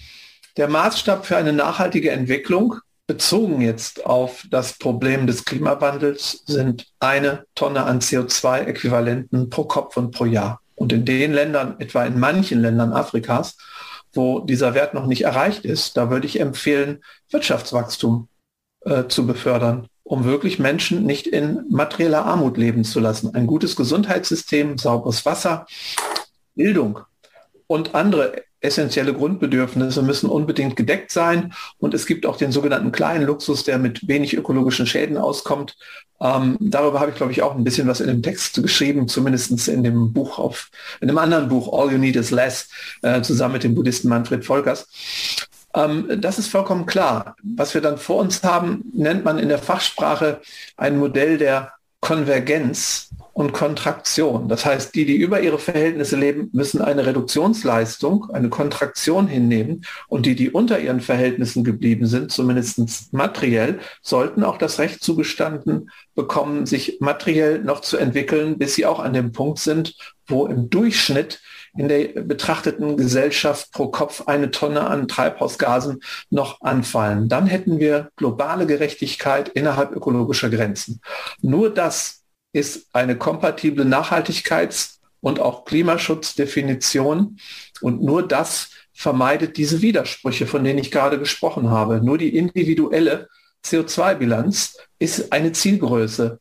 Speaker 4: der Maßstab für eine nachhaltige Entwicklung bezogen jetzt auf das Problem des Klimawandels sind eine Tonne an CO2-Äquivalenten pro Kopf und pro Jahr. Und in den Ländern, etwa in manchen Ländern Afrikas, wo dieser Wert noch nicht erreicht ist, da würde ich empfehlen, Wirtschaftswachstum äh, zu befördern, um wirklich Menschen nicht in materieller Armut leben zu lassen. Ein gutes Gesundheitssystem, sauberes Wasser, Bildung und andere essentielle Grundbedürfnisse müssen unbedingt gedeckt sein. Und es gibt auch den sogenannten kleinen Luxus, der mit wenig ökologischen Schäden auskommt. Ähm, darüber habe ich, glaube ich, auch ein bisschen was in dem Text geschrieben, zumindest in dem Buch auf, in einem anderen Buch, All You Need is Less, äh, zusammen mit dem Buddhisten Manfred Volkers. Ähm, das ist vollkommen klar. Was wir dann vor uns haben, nennt man in der Fachsprache ein Modell der Konvergenz und Kontraktion. Das heißt, die, die über ihre Verhältnisse leben, müssen eine Reduktionsleistung, eine Kontraktion hinnehmen und die, die unter ihren Verhältnissen geblieben sind, zumindest materiell, sollten auch das Recht zugestanden bekommen, sich materiell noch zu entwickeln, bis sie auch an dem Punkt sind, wo im Durchschnitt in der betrachteten Gesellschaft pro Kopf eine Tonne an Treibhausgasen noch anfallen. Dann hätten wir globale Gerechtigkeit innerhalb ökologischer Grenzen. Nur das ist eine kompatible Nachhaltigkeits- und auch Klimaschutzdefinition. Und nur das vermeidet diese Widersprüche, von denen ich gerade gesprochen habe. Nur die individuelle CO2-Bilanz ist eine Zielgröße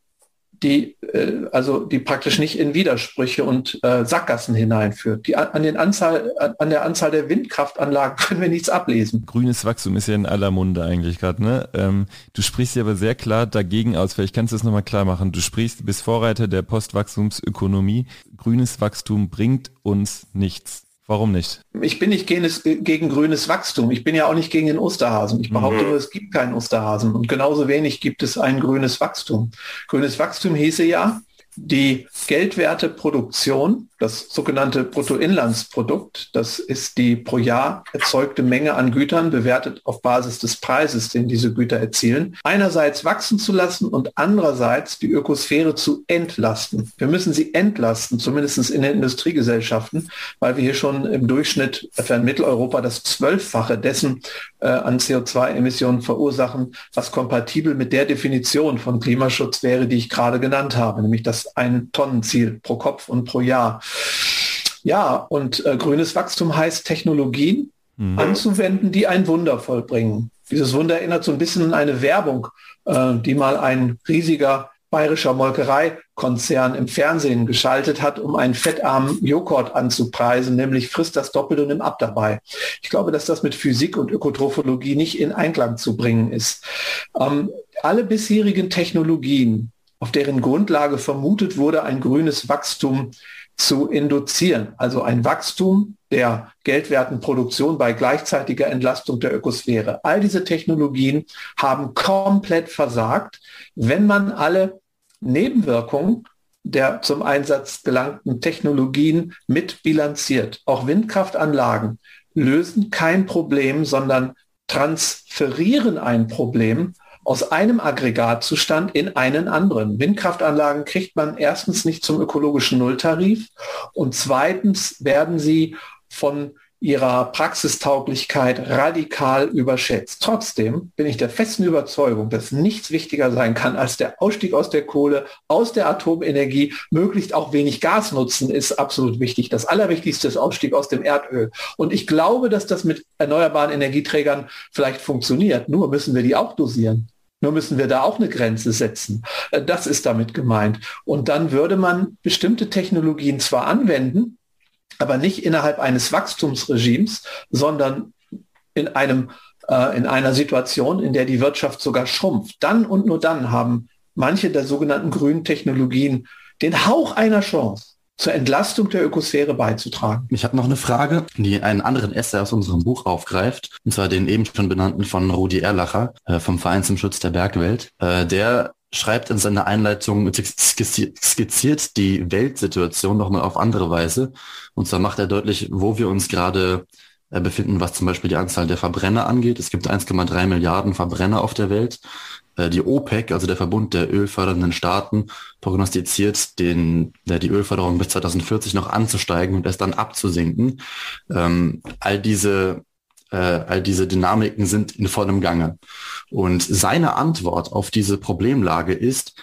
Speaker 4: die äh, also die praktisch nicht in Widersprüche und äh, Sackgassen hineinführt. Die, an, den Anzahl, an der Anzahl der Windkraftanlagen können wir nichts ablesen.
Speaker 3: Grünes Wachstum ist ja in aller Munde eigentlich gerade. Ne? Ähm, du sprichst ja aber sehr klar dagegen aus. Vielleicht kannst du es nochmal klar machen. Du sprichst, du bist Vorreiter der Postwachstumsökonomie. Grünes Wachstum bringt uns nichts. Warum nicht?
Speaker 4: Ich bin nicht gegen, gegen, grünes Wachstum. Ich bin ja auch nicht gegen den Osterhasen. Ich behaupte mhm. nur, es gibt keinen Osterhasen. Und genauso wenig gibt es ein grünes Wachstum. Grünes Wachstum hieße ja, die Geldwerteproduktion das sogenannte Bruttoinlandsprodukt, das ist die pro Jahr erzeugte Menge an Gütern, bewertet auf Basis des Preises, den diese Güter erzielen, einerseits wachsen zu lassen und andererseits die Ökosphäre zu entlasten. Wir müssen sie entlasten, zumindest in den Industriegesellschaften, weil wir hier schon im Durchschnitt in Mitteleuropa das Zwölffache dessen äh, an CO2-Emissionen verursachen, was kompatibel mit der Definition von Klimaschutz wäre, die ich gerade genannt habe, nämlich das Ein-Tonnen-Ziel pro Kopf und pro Jahr. Ja, und äh, grünes Wachstum heißt Technologien mhm. anzuwenden, die ein Wunder vollbringen. Dieses Wunder erinnert so ein bisschen an eine Werbung, äh, die mal ein riesiger bayerischer Molkereikonzern im Fernsehen geschaltet hat, um einen fettarmen Joghurt anzupreisen, nämlich frisst das doppelt und nimm ab dabei. Ich glaube, dass das mit Physik und Ökotrophologie nicht in Einklang zu bringen ist. Ähm, alle bisherigen Technologien, auf deren Grundlage vermutet wurde, ein grünes Wachstum zu induzieren. Also ein Wachstum der geldwerten Produktion bei gleichzeitiger Entlastung der Ökosphäre. All diese Technologien haben komplett versagt, wenn man alle Nebenwirkungen der zum Einsatz gelangten Technologien mit bilanziert. Auch Windkraftanlagen lösen kein Problem, sondern transferieren ein Problem aus einem Aggregatzustand in einen anderen. Windkraftanlagen kriegt man erstens nicht zum ökologischen Nulltarif und zweitens werden sie von ihrer Praxistauglichkeit radikal überschätzt. Trotzdem bin ich der festen Überzeugung, dass nichts wichtiger sein kann als der Ausstieg aus der Kohle, aus der Atomenergie, möglichst auch wenig Gas nutzen, ist absolut wichtig. Das Allerwichtigste ist Ausstieg aus dem Erdöl. Und ich glaube, dass das mit erneuerbaren Energieträgern vielleicht funktioniert. Nur müssen wir die auch dosieren. Nur müssen wir da auch eine Grenze setzen. Äh, das ist damit gemeint. Und dann würde man bestimmte Technologien zwar anwenden, aber nicht innerhalb eines Wachstumsregimes, sondern in einem äh, in einer Situation, in der die Wirtschaft sogar schrumpft. Dann und nur dann haben manche der sogenannten grünen Technologien den Hauch einer Chance, zur Entlastung der Ökosphäre beizutragen.
Speaker 1: Ich habe noch eine Frage, die einen anderen Essay aus unserem Buch aufgreift, und zwar den eben schon benannten von Rudi Erlacher äh, vom Verein zum Schutz der Bergwelt. Äh, der schreibt in seiner Einleitung, skizziert die Weltsituation nochmal auf andere Weise. Und zwar macht er deutlich, wo wir uns gerade äh, befinden, was zum Beispiel die Anzahl der Verbrenner angeht. Es gibt 1,3 Milliarden Verbrenner auf der Welt. Äh, die OPEC, also der Verbund der ölfördernden Staaten, prognostiziert den, die Ölförderung bis 2040 noch anzusteigen und erst dann abzusinken. Ähm, all diese äh, all diese Dynamiken sind in vollem Gange. Und seine Antwort auf diese Problemlage ist,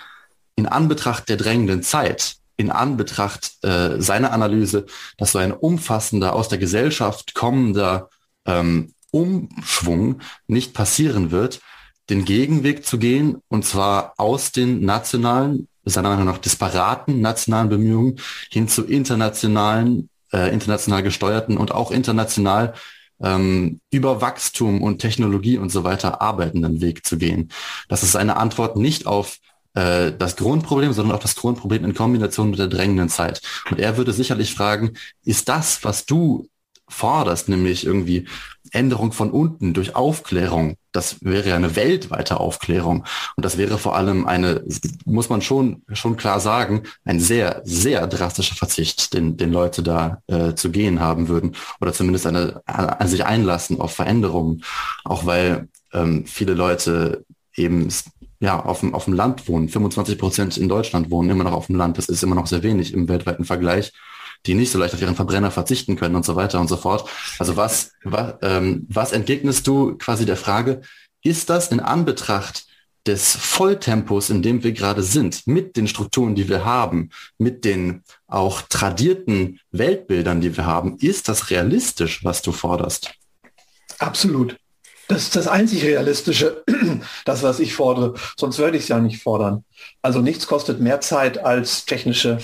Speaker 1: in Anbetracht der drängenden Zeit, in Anbetracht äh, seiner Analyse, dass so ein umfassender, aus der Gesellschaft kommender ähm, Umschwung nicht passieren wird, den Gegenweg zu gehen, und zwar aus den nationalen, seiner Meinung nach disparaten nationalen Bemühungen hin zu internationalen, äh, international gesteuerten und auch international ähm, über Wachstum und Technologie und so weiter arbeitenden Weg zu gehen. Das ist eine Antwort nicht auf äh, das Grundproblem, sondern auch das Grundproblem in Kombination mit der drängenden Zeit. Und er würde sicherlich fragen, ist das, was du forderst, nämlich irgendwie Änderung von unten durch Aufklärung, das wäre eine weltweite Aufklärung. Und das wäre vor allem eine, muss man schon, schon klar sagen, ein sehr, sehr drastischer Verzicht, den, den Leute da äh, zu gehen haben würden. Oder zumindest eine, an sich einlassen auf Veränderungen. Auch weil ähm, viele Leute eben ja, auf dem, auf dem Land wohnen. 25 Prozent in Deutschland wohnen immer noch auf dem Land. Das ist immer noch sehr wenig im weltweiten Vergleich die nicht so leicht auf ihren Verbrenner verzichten können und so weiter und so fort. Also was, was, ähm, was entgegnest du quasi der Frage, ist das in Anbetracht des Volltempos, in dem wir gerade sind, mit den Strukturen, die wir haben, mit den auch tradierten Weltbildern, die wir haben, ist das realistisch, was du forderst?
Speaker 4: Absolut. Das ist das einzig Realistische, das, was ich fordere. Sonst würde ich es ja nicht fordern. Also nichts kostet mehr Zeit als technische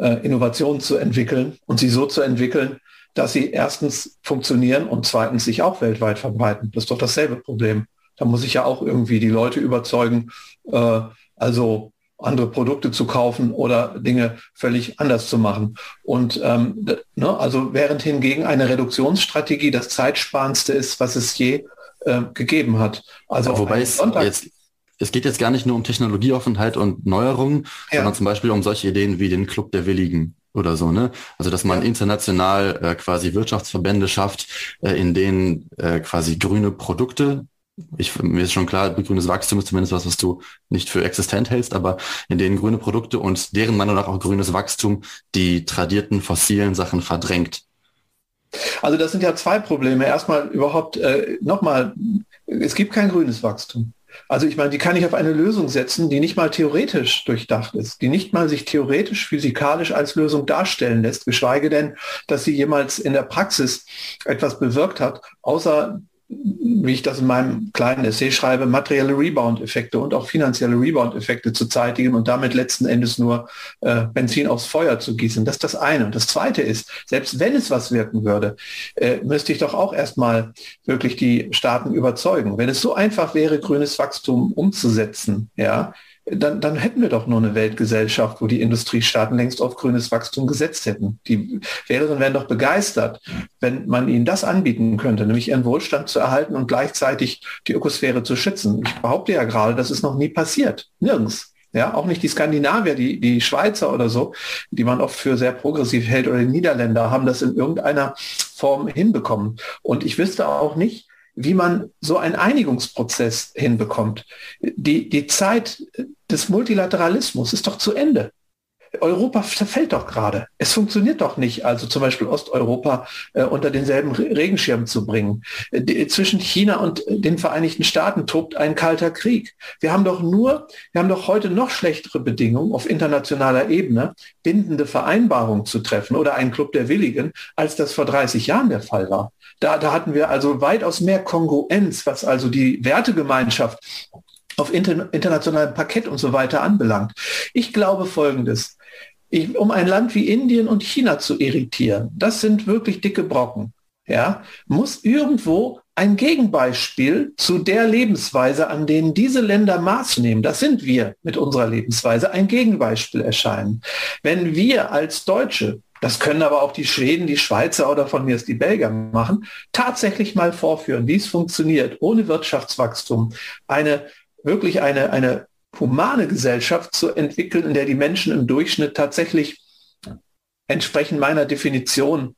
Speaker 4: äh, Innovationen zu entwickeln und sie so zu entwickeln, dass sie erstens funktionieren und zweitens sich auch weltweit verbreiten. Das ist doch dasselbe Problem. Da muss ich ja auch irgendwie die Leute überzeugen, äh, also andere Produkte zu kaufen oder Dinge völlig anders zu machen. Und ähm, ne, also während hingegen eine Reduktionsstrategie das zeitsparendste ist, was es je äh, gegeben hat. Also
Speaker 1: wobei es jetzt es geht jetzt gar nicht nur um Technologieoffenheit und Neuerungen, ja. sondern zum Beispiel um solche Ideen wie den Club der Willigen oder so, ne? Also dass man international äh, quasi Wirtschaftsverbände schafft, äh, in denen äh, quasi grüne Produkte ich, mir ist schon klar, grünes Wachstum ist zumindest was, was du nicht für existent hältst, aber in denen grüne Produkte und deren Meinung nach auch grünes Wachstum die tradierten fossilen Sachen verdrängt.
Speaker 4: Also das sind ja zwei Probleme. Erstmal überhaupt, äh, nochmal, es gibt kein grünes Wachstum. Also ich meine, die kann ich auf eine Lösung setzen, die nicht mal theoretisch durchdacht ist, die nicht mal sich theoretisch, physikalisch als Lösung darstellen lässt, geschweige denn, dass sie jemals in der Praxis etwas bewirkt hat, außer wie ich das in meinem kleinen Essay schreibe, materielle Rebound-Effekte und auch finanzielle Rebound-Effekte zu zeitigen und damit letzten Endes nur äh, Benzin aufs Feuer zu gießen. Das ist das eine. Und das zweite ist, selbst wenn es was wirken würde, äh, müsste ich doch auch erstmal wirklich die Staaten überzeugen. Wenn es so einfach wäre, grünes Wachstum umzusetzen, ja, dann, dann hätten wir doch nur eine Weltgesellschaft, wo die Industriestaaten längst auf grünes Wachstum gesetzt hätten. Die Wählerinnen wären doch begeistert, wenn man ihnen das anbieten könnte, nämlich ihren Wohlstand zu erhalten und gleichzeitig die Ökosphäre zu schützen. Ich behaupte ja gerade, das ist noch nie passiert. Nirgends. Ja, auch nicht die Skandinavier, die, die Schweizer oder so, die man oft für sehr progressiv hält oder die Niederländer haben das in irgendeiner Form hinbekommen. Und ich wüsste auch nicht, wie man so einen Einigungsprozess hinbekommt. Die, die Zeit des Multilateralismus ist doch zu Ende. Europa verfällt doch gerade. Es funktioniert doch nicht, also zum Beispiel Osteuropa äh, unter denselben Regenschirm zu bringen. Die, zwischen China und den Vereinigten Staaten tobt ein kalter Krieg. Wir haben doch nur, wir haben doch heute noch schlechtere Bedingungen auf internationaler Ebene, bindende Vereinbarungen zu treffen oder einen Club der Willigen, als das vor 30 Jahren der Fall war. Da, da hatten wir also weitaus mehr Kongruenz, was also die Wertegemeinschaft auf inter, internationalem Parkett und so weiter anbelangt. Ich glaube Folgendes. Um ein Land wie Indien und China zu irritieren, das sind wirklich dicke Brocken, ja, muss irgendwo ein Gegenbeispiel zu der Lebensweise, an denen diese Länder Maß nehmen. Das sind wir mit unserer Lebensweise, ein Gegenbeispiel erscheinen. Wenn wir als Deutsche das können aber auch die Schweden, die Schweizer oder von mir ist die Belgier machen, tatsächlich mal vorführen, wie es funktioniert, ohne Wirtschaftswachstum, eine wirklich eine, eine humane Gesellschaft zu entwickeln, in der die Menschen im Durchschnitt tatsächlich entsprechend meiner Definition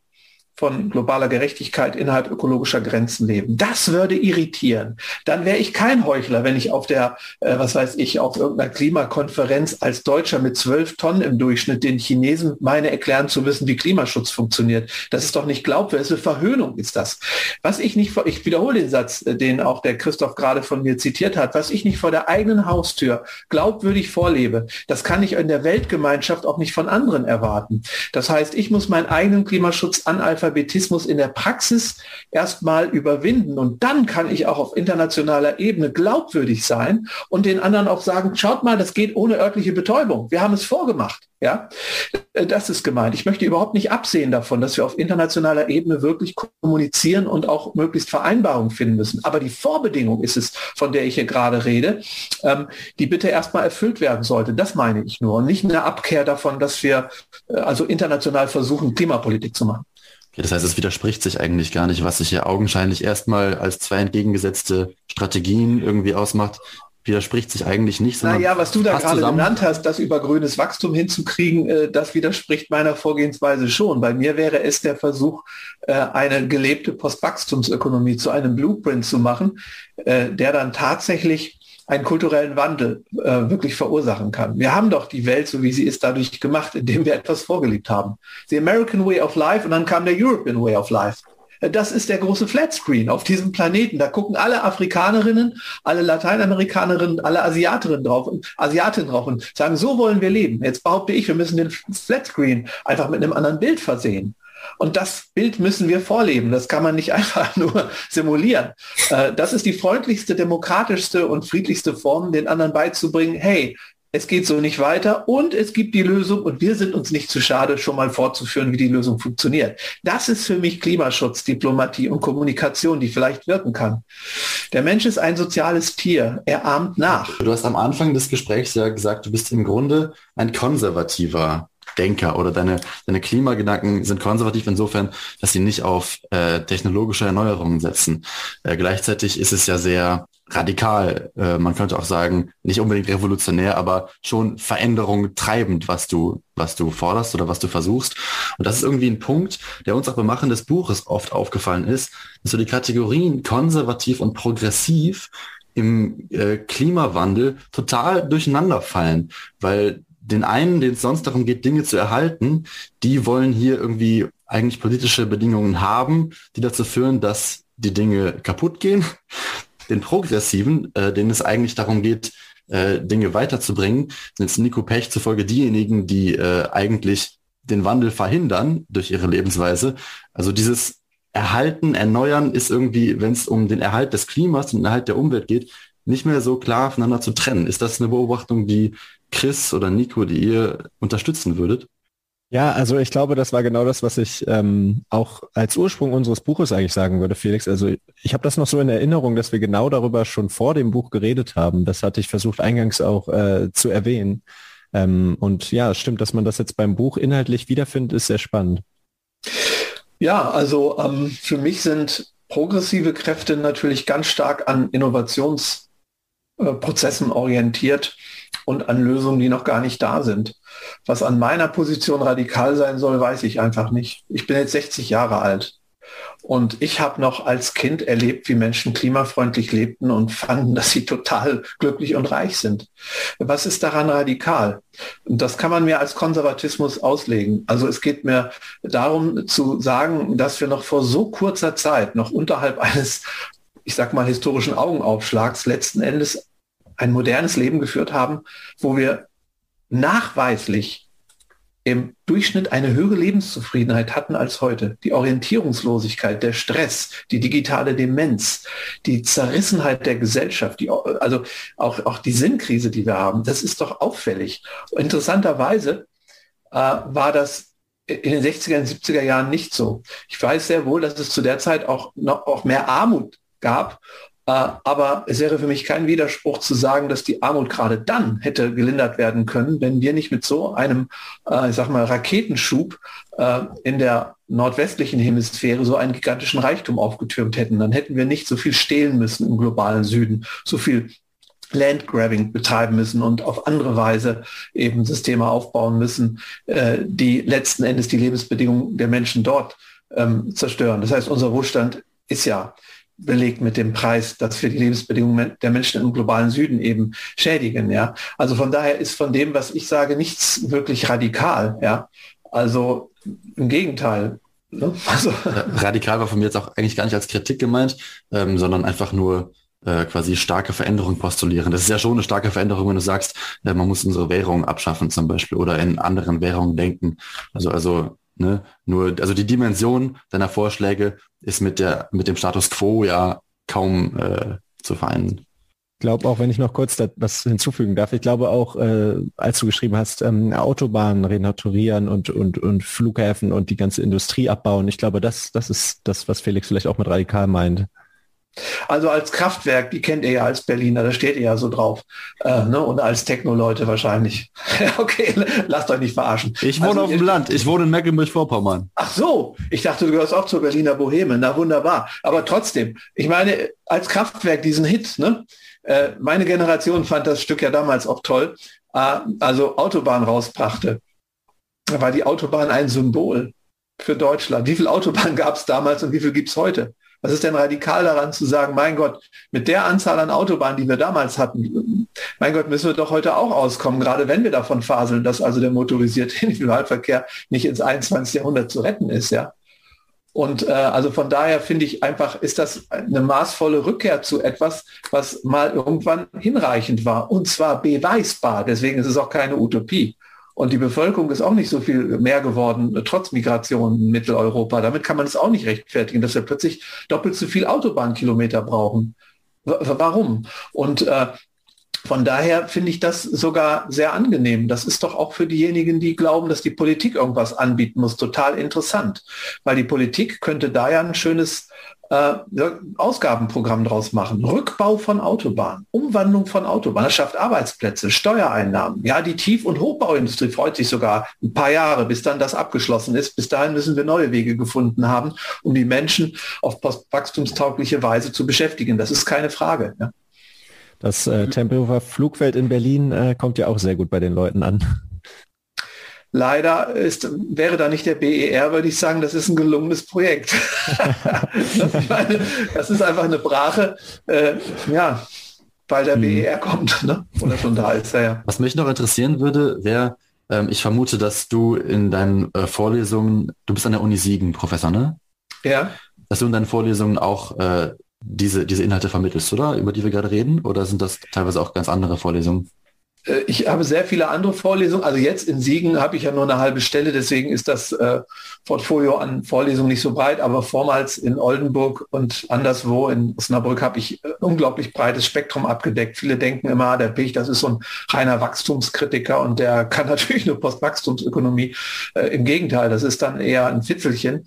Speaker 4: von globaler Gerechtigkeit innerhalb ökologischer Grenzen leben. Das würde irritieren. Dann wäre ich kein Heuchler, wenn ich auf der, äh, was weiß ich, auf irgendeiner Klimakonferenz als Deutscher mit zwölf Tonnen im Durchschnitt den Chinesen meine erklären zu müssen, wie Klimaschutz funktioniert. Das ist doch nicht glaubwürdig, eine Verhöhnung ist das. Was ich nicht, ich wiederhole den Satz, äh, den auch der Christoph gerade von mir zitiert hat, was ich nicht vor der eigenen Haustür glaubwürdig vorlebe, das kann ich in der Weltgemeinschaft auch nicht von anderen erwarten. Das heißt, ich muss meinen eigenen Klimaschutz analphabetisieren Analphabetismus in der Praxis erstmal überwinden. Und dann kann ich auch auf internationaler Ebene glaubwürdig sein und den anderen auch sagen, schaut mal, das geht ohne örtliche Betäubung. Wir haben es vorgemacht. Ja, äh, das ist gemeint. Ich möchte überhaupt nicht absehen davon, dass wir auf internationaler Ebene wirklich kommunizieren und auch möglichst Vereinbarungen finden müssen. Aber die Vorbedingung ist es, von der ich hier gerade rede, ähm, die bitte erstmal erfüllt werden sollte. Das meine ich nur. Und nicht eine Abkehr davon, dass wir äh, also international versuchen, Klimapolitik zu machen.
Speaker 1: Okay, das heißt, es widerspricht sich eigentlich gar nicht, was sich hier augenscheinlich erstmal als zwei entgegengesetzte Strategien irgendwie ausmacht, widerspricht sich eigentlich nicht.
Speaker 4: Naja, was du da gerade genannt hast, das über grünes Wachstum hinzukriegen, äh, das widerspricht meiner Vorgehensweise schon. Bei mir wäre es der Versuch, äh, eine gelebte Postwachstumsökonomie zu einem Blueprint zu machen, äh, der dann tatsächlich einen kulturellen Wandel äh, wirklich verursachen kann. Wir haben doch die Welt, so wie sie ist, dadurch gemacht, indem wir etwas vorgelebt haben. The American Way of Life und dann kam der European Way of Life. Äh, das ist der große Flatscreen auf diesem Planeten. Da gucken alle Afrikanerinnen, alle Lateinamerikanerinnen, alle Asiaterinnen drauf und Asiatinnen drauf und sagen, so wollen wir leben. Jetzt behaupte ich, wir müssen den Flatscreen einfach mit einem anderen Bild versehen. Und das Bild müssen wir vorleben. Das kann man nicht einfach nur simulieren. Äh, das ist die freundlichste, demokratischste und friedlichste Form, den anderen beizubringen, hey, es geht so nicht weiter und es gibt die Lösung und wir sind uns nicht zu schade, schon mal fortzuführen, wie die Lösung funktioniert. Das ist für mich Klimaschutz, Diplomatie und Kommunikation, die vielleicht wirken kann. Der Mensch ist ein soziales Tier. Er ahmt nach.
Speaker 1: Du hast am Anfang des Gesprächs ja gesagt, du bist im Grunde ein konservativer Denker oder deine, deine Klimagedanken sind konservativ insofern, dass sie nicht auf äh, technologische Erneuerungen setzen. Äh, gleichzeitig ist es ja sehr radikal, äh, man könnte auch sagen, nicht unbedingt revolutionär, aber schon Veränderung treibend, was du, was du forderst oder was du versuchst. Und das ist irgendwie ein Punkt, der uns auch beim Machen des Buches oft aufgefallen ist, dass so die Kategorien konservativ und progressiv im äh, Klimawandel total durcheinander fallen, weil den einen, denen es sonst darum geht, Dinge zu erhalten, die wollen hier irgendwie eigentlich politische Bedingungen haben, die dazu führen, dass die Dinge kaputt gehen. Den Progressiven, äh, denen es eigentlich darum geht, äh, Dinge weiterzubringen, sind Nico Pech zufolge diejenigen, die äh, eigentlich den Wandel verhindern durch ihre Lebensweise. Also dieses Erhalten, Erneuern ist irgendwie, wenn es um den Erhalt des Klimas und den Erhalt der Umwelt geht, nicht mehr so klar voneinander zu trennen. Ist das eine Beobachtung, die Chris oder Nico, die ihr unterstützen würdet?
Speaker 2: Ja, also ich glaube, das war genau das, was ich ähm, auch als Ursprung unseres Buches eigentlich sagen würde, Felix. Also ich habe das noch so in Erinnerung, dass wir genau darüber schon vor dem Buch geredet haben. Das hatte ich versucht eingangs auch äh, zu erwähnen. Ähm, und ja, stimmt, dass man das jetzt beim Buch inhaltlich wiederfindet, ist sehr spannend.
Speaker 4: Ja, also ähm, für mich sind progressive Kräfte natürlich ganz stark an Innovationsprozessen äh, orientiert und an Lösungen, die noch gar nicht da sind. Was an meiner Position radikal sein soll, weiß ich einfach nicht. Ich bin jetzt 60 Jahre alt und ich habe noch als Kind erlebt, wie Menschen klimafreundlich lebten und fanden, dass sie total glücklich und reich sind. Was ist daran radikal? Und das kann man mir als Konservatismus auslegen. Also es geht mir darum zu sagen, dass wir noch vor so kurzer Zeit, noch unterhalb eines ich sag mal, historischen Augenaufschlags letzten Endes ein modernes Leben geführt haben, wo wir nachweislich im Durchschnitt eine höhere Lebenszufriedenheit hatten als heute. Die Orientierungslosigkeit, der Stress, die digitale Demenz, die Zerrissenheit der Gesellschaft, die, also auch, auch die Sinnkrise, die wir haben, das ist doch auffällig. Interessanterweise äh, war das in den 60er und 70er Jahren nicht so. Ich weiß sehr wohl, dass es zu der Zeit auch noch auch mehr Armut gab. Äh, aber es wäre für mich kein Widerspruch zu sagen, dass die Armut gerade dann hätte gelindert werden können, wenn wir nicht mit so einem, äh, ich sag mal, Raketenschub äh, in der nordwestlichen Hemisphäre so einen gigantischen Reichtum aufgetürmt hätten. Dann hätten wir nicht so viel stehlen müssen im globalen Süden, so viel Landgrabbing betreiben müssen und auf andere Weise eben Systeme aufbauen müssen, die letzten Endes die Lebensbedingungen der Menschen dort ähm, zerstören. Das heißt, unser Wohlstand ist ja belegt mit dem Preis, dass wir die Lebensbedingungen der Menschen im globalen Süden eben schädigen. Ja, also von daher ist von dem, was ich sage, nichts wirklich radikal. Ja, also im Gegenteil.
Speaker 1: Ne? Also. Radikal war von mir jetzt auch eigentlich gar nicht als Kritik gemeint, ähm, sondern einfach nur äh, quasi starke Veränderung postulieren. Das ist ja schon eine starke Veränderung, wenn du sagst, äh, man muss unsere Währung abschaffen zum Beispiel oder in anderen Währungen denken. Also, also Ne? Nur, also die Dimension deiner Vorschläge ist mit der, mit dem Status quo ja kaum äh, zu vereinen.
Speaker 2: Ich glaube auch, wenn ich noch kurz was hinzufügen darf, ich glaube auch, äh, als du geschrieben hast, ähm, Autobahnen renaturieren und, und, und Flughäfen und die ganze Industrie abbauen, ich glaube, das, das ist das, was Felix vielleicht auch mit radikal meint.
Speaker 4: Also als Kraftwerk, die kennt ihr ja als Berliner, da steht ihr ja so drauf. Äh, ne? Und als Techno-Leute wahrscheinlich. okay, lasst euch nicht verarschen.
Speaker 1: Ich wohne also, auf dem Land, ich wohne in Mecklenburg-Vorpommern.
Speaker 4: Ach so, ich dachte, du gehörst auch zur Berliner Boheme. Na wunderbar. Aber trotzdem, ich meine, als Kraftwerk diesen Hit, ne? Äh, meine Generation fand das Stück ja damals auch toll, äh, also Autobahn rausbrachte. Da war die Autobahn ein Symbol für Deutschland. Wie viele Autobahnen gab es damals und wie viel gibt es heute? Was ist denn radikal daran zu sagen, mein Gott, mit der Anzahl an Autobahnen, die wir damals hatten, mein Gott, müssen wir doch heute auch auskommen, gerade wenn wir davon faseln, dass also der motorisierte Individualverkehr nicht ins 21. Jahrhundert zu retten ist, ja. Und äh, also von daher finde ich einfach, ist das eine maßvolle Rückkehr zu etwas, was mal irgendwann hinreichend war und zwar beweisbar. Deswegen ist es auch keine Utopie. Und die Bevölkerung ist auch nicht so viel mehr geworden, trotz Migration in Mitteleuropa. Damit kann man es auch nicht rechtfertigen, dass wir plötzlich doppelt so viel Autobahnkilometer brauchen. W warum? Und äh, von daher finde ich das sogar sehr angenehm. Das ist doch auch für diejenigen, die glauben, dass die Politik irgendwas anbieten muss, total interessant. Weil die Politik könnte da ja ein schönes äh, Ausgabenprogramm draus machen. Rückbau von Autobahnen, Umwandlung von Autobahnen, das schafft Arbeitsplätze, Steuereinnahmen. Ja, die Tief- und Hochbauindustrie freut sich sogar ein paar Jahre, bis dann das abgeschlossen ist. Bis dahin müssen wir neue Wege gefunden haben, um die Menschen auf postwachstumstaugliche Weise zu beschäftigen. Das ist keine Frage. Ja.
Speaker 2: Das äh, Tempelhofer Flugfeld in Berlin äh, kommt ja auch sehr gut bei den Leuten an.
Speaker 4: Leider ist, wäre da nicht der BER, würde ich sagen, das ist ein gelungenes Projekt. meine, das ist einfach eine Brache, äh, ja, weil der hm. BER kommt, ne? oder schon da ist. Ja.
Speaker 1: Was mich noch interessieren würde, wäre, ähm, ich vermute, dass du in deinen äh, Vorlesungen, du bist an der Uni Siegen Professor, ne?
Speaker 4: Ja.
Speaker 1: Dass du in deinen Vorlesungen auch äh, diese, diese Inhalte vermittelst, oder? Über die wir gerade reden? Oder sind das teilweise auch ganz andere Vorlesungen?
Speaker 4: Äh, ich habe sehr viele andere Vorlesungen. Also jetzt in Siegen habe ich ja nur eine halbe Stelle, deswegen ist das äh, Portfolio an Vorlesungen nicht so breit. Aber vormals in Oldenburg und anderswo in Osnabrück habe ich äh, unglaublich breites Spektrum abgedeckt. Viele denken immer, der Pich, das ist so ein reiner Wachstumskritiker und der kann natürlich nur Postwachstumsökonomie. Äh, Im Gegenteil, das ist dann eher ein Fitzelchen.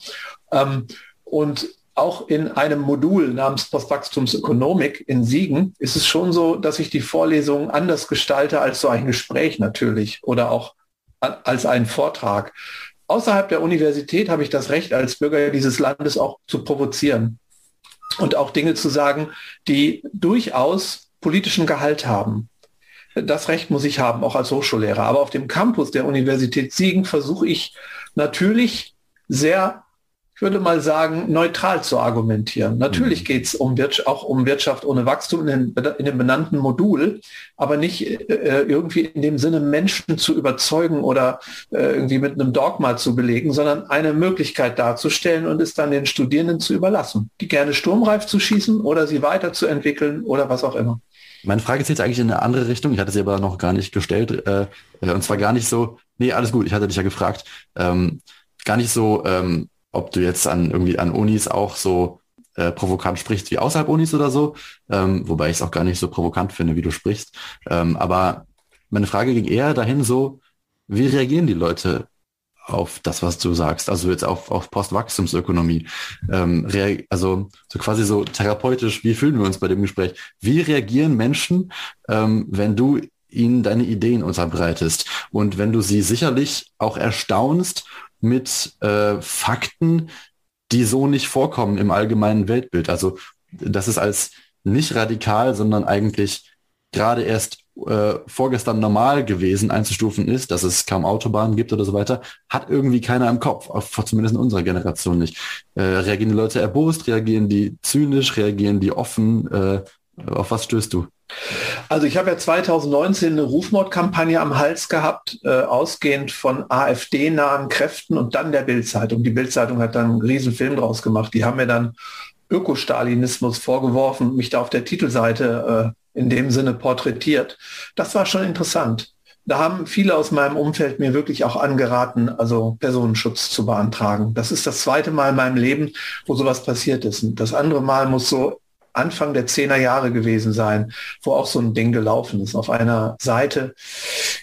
Speaker 4: Ähm, und auch in einem Modul namens Postwachstumsökonomik in Siegen ist es schon so, dass ich die Vorlesungen anders gestalte als so ein Gespräch natürlich oder auch als einen Vortrag. Außerhalb der Universität habe ich das Recht als Bürger dieses Landes auch zu provozieren und auch Dinge zu sagen, die durchaus politischen Gehalt haben. Das Recht muss ich haben, auch als Hochschullehrer. Aber auf dem Campus der Universität Siegen versuche ich natürlich sehr würde mal sagen, neutral zu argumentieren. Natürlich mhm. geht es um auch um Wirtschaft ohne Wachstum in, den, in dem benannten Modul, aber nicht äh, irgendwie in dem Sinne, Menschen zu überzeugen oder äh, irgendwie mit einem Dogma zu belegen, sondern eine Möglichkeit darzustellen und es dann den Studierenden zu überlassen, die gerne sturmreif zu schießen oder sie weiterzuentwickeln oder was auch immer.
Speaker 1: Meine Frage zählt eigentlich in eine andere Richtung. Ich hatte sie aber noch gar nicht gestellt. Äh, und zwar gar nicht so, nee, alles gut, ich hatte dich ja gefragt. Ähm, gar nicht so, ähm, ob du jetzt an irgendwie an Unis auch so äh, provokant sprichst wie außerhalb Unis oder so, ähm, wobei ich es auch gar nicht so provokant finde, wie du sprichst. Ähm, aber meine Frage ging eher dahin so, wie reagieren die Leute auf das, was du sagst, also jetzt auf, auf Postwachstumsökonomie. Ähm, also so quasi so therapeutisch, wie fühlen wir uns bei dem Gespräch? Wie reagieren Menschen, ähm, wenn du ihnen deine Ideen unterbreitest und wenn du sie sicherlich auch erstaunst mit äh, Fakten, die so nicht vorkommen im allgemeinen Weltbild. Also das ist als nicht radikal, sondern eigentlich gerade erst äh, vorgestern normal gewesen einzustufen ist, dass es kaum Autobahnen gibt oder so weiter, hat irgendwie keiner im Kopf, zumindest in unserer Generation nicht. Äh, reagieren die Leute erbost, reagieren die zynisch, reagieren die offen? Äh, auf was stößt du?
Speaker 4: Also ich habe ja 2019 eine Rufmordkampagne am Hals gehabt, äh, ausgehend von AfD-nahen Kräften und dann der Bildzeitung. Die Bildzeitung hat dann einen riesen Film draus gemacht. Die haben mir dann Ökostalinismus vorgeworfen, mich da auf der Titelseite äh, in dem Sinne porträtiert. Das war schon interessant. Da haben viele aus meinem Umfeld mir wirklich auch angeraten, also Personenschutz zu beantragen. Das ist das zweite Mal in meinem Leben, wo sowas passiert ist. Und das andere Mal muss so Anfang der zehner Jahre gewesen sein, wo auch so ein Ding gelaufen ist. Auf einer Seite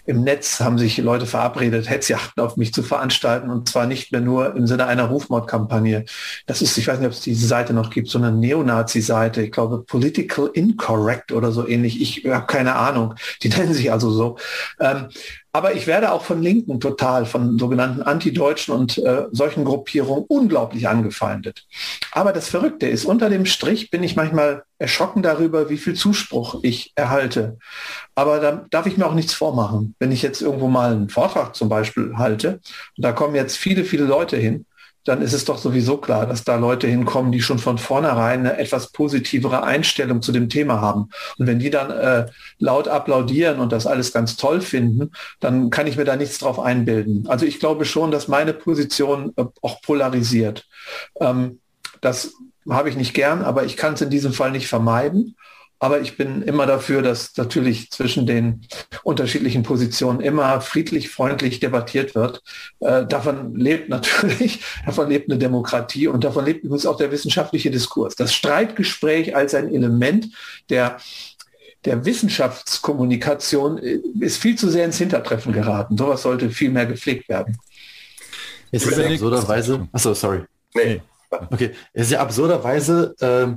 Speaker 4: im Netz haben sich Leute verabredet, Hetzjachten auf mich zu veranstalten und zwar nicht mehr nur im Sinne einer Rufmordkampagne. Das ist, ich weiß nicht, ob es diese Seite noch gibt, sondern Neonazi-Seite. Ich glaube, Political Incorrect oder so ähnlich. Ich habe keine Ahnung. Die nennen sich also so. Ähm, aber ich werde auch von Linken total, von sogenannten Antideutschen und äh, solchen Gruppierungen unglaublich angefeindet. Aber das Verrückte ist, unter dem Strich bin ich manchmal erschrocken darüber, wie viel Zuspruch ich erhalte. Aber da darf ich mir auch nichts vormachen. Wenn ich jetzt irgendwo mal einen Vortrag zum Beispiel halte, und da kommen jetzt viele, viele Leute hin, dann ist es doch sowieso klar, dass da Leute hinkommen, die schon von vornherein eine etwas positivere Einstellung zu dem Thema haben. Und wenn die dann äh, laut applaudieren und das alles ganz toll finden, dann kann ich mir da nichts drauf einbilden. Also ich glaube schon, dass meine Position äh, auch polarisiert. Ähm, das habe ich nicht gern, aber ich kann es in diesem Fall nicht vermeiden. Aber ich bin immer dafür, dass natürlich zwischen den unterschiedlichen Positionen immer friedlich, freundlich debattiert wird. Äh, davon lebt natürlich, davon lebt eine Demokratie und davon lebt übrigens auch der wissenschaftliche Diskurs. Das Streitgespräch als ein Element der der Wissenschaftskommunikation äh, ist viel zu sehr ins Hintertreffen geraten. Sowas sollte viel mehr gepflegt werden.
Speaker 1: Es ist ja absurderweise, achso, sorry. Nee. Okay, es ist ja absurderweise, ähm,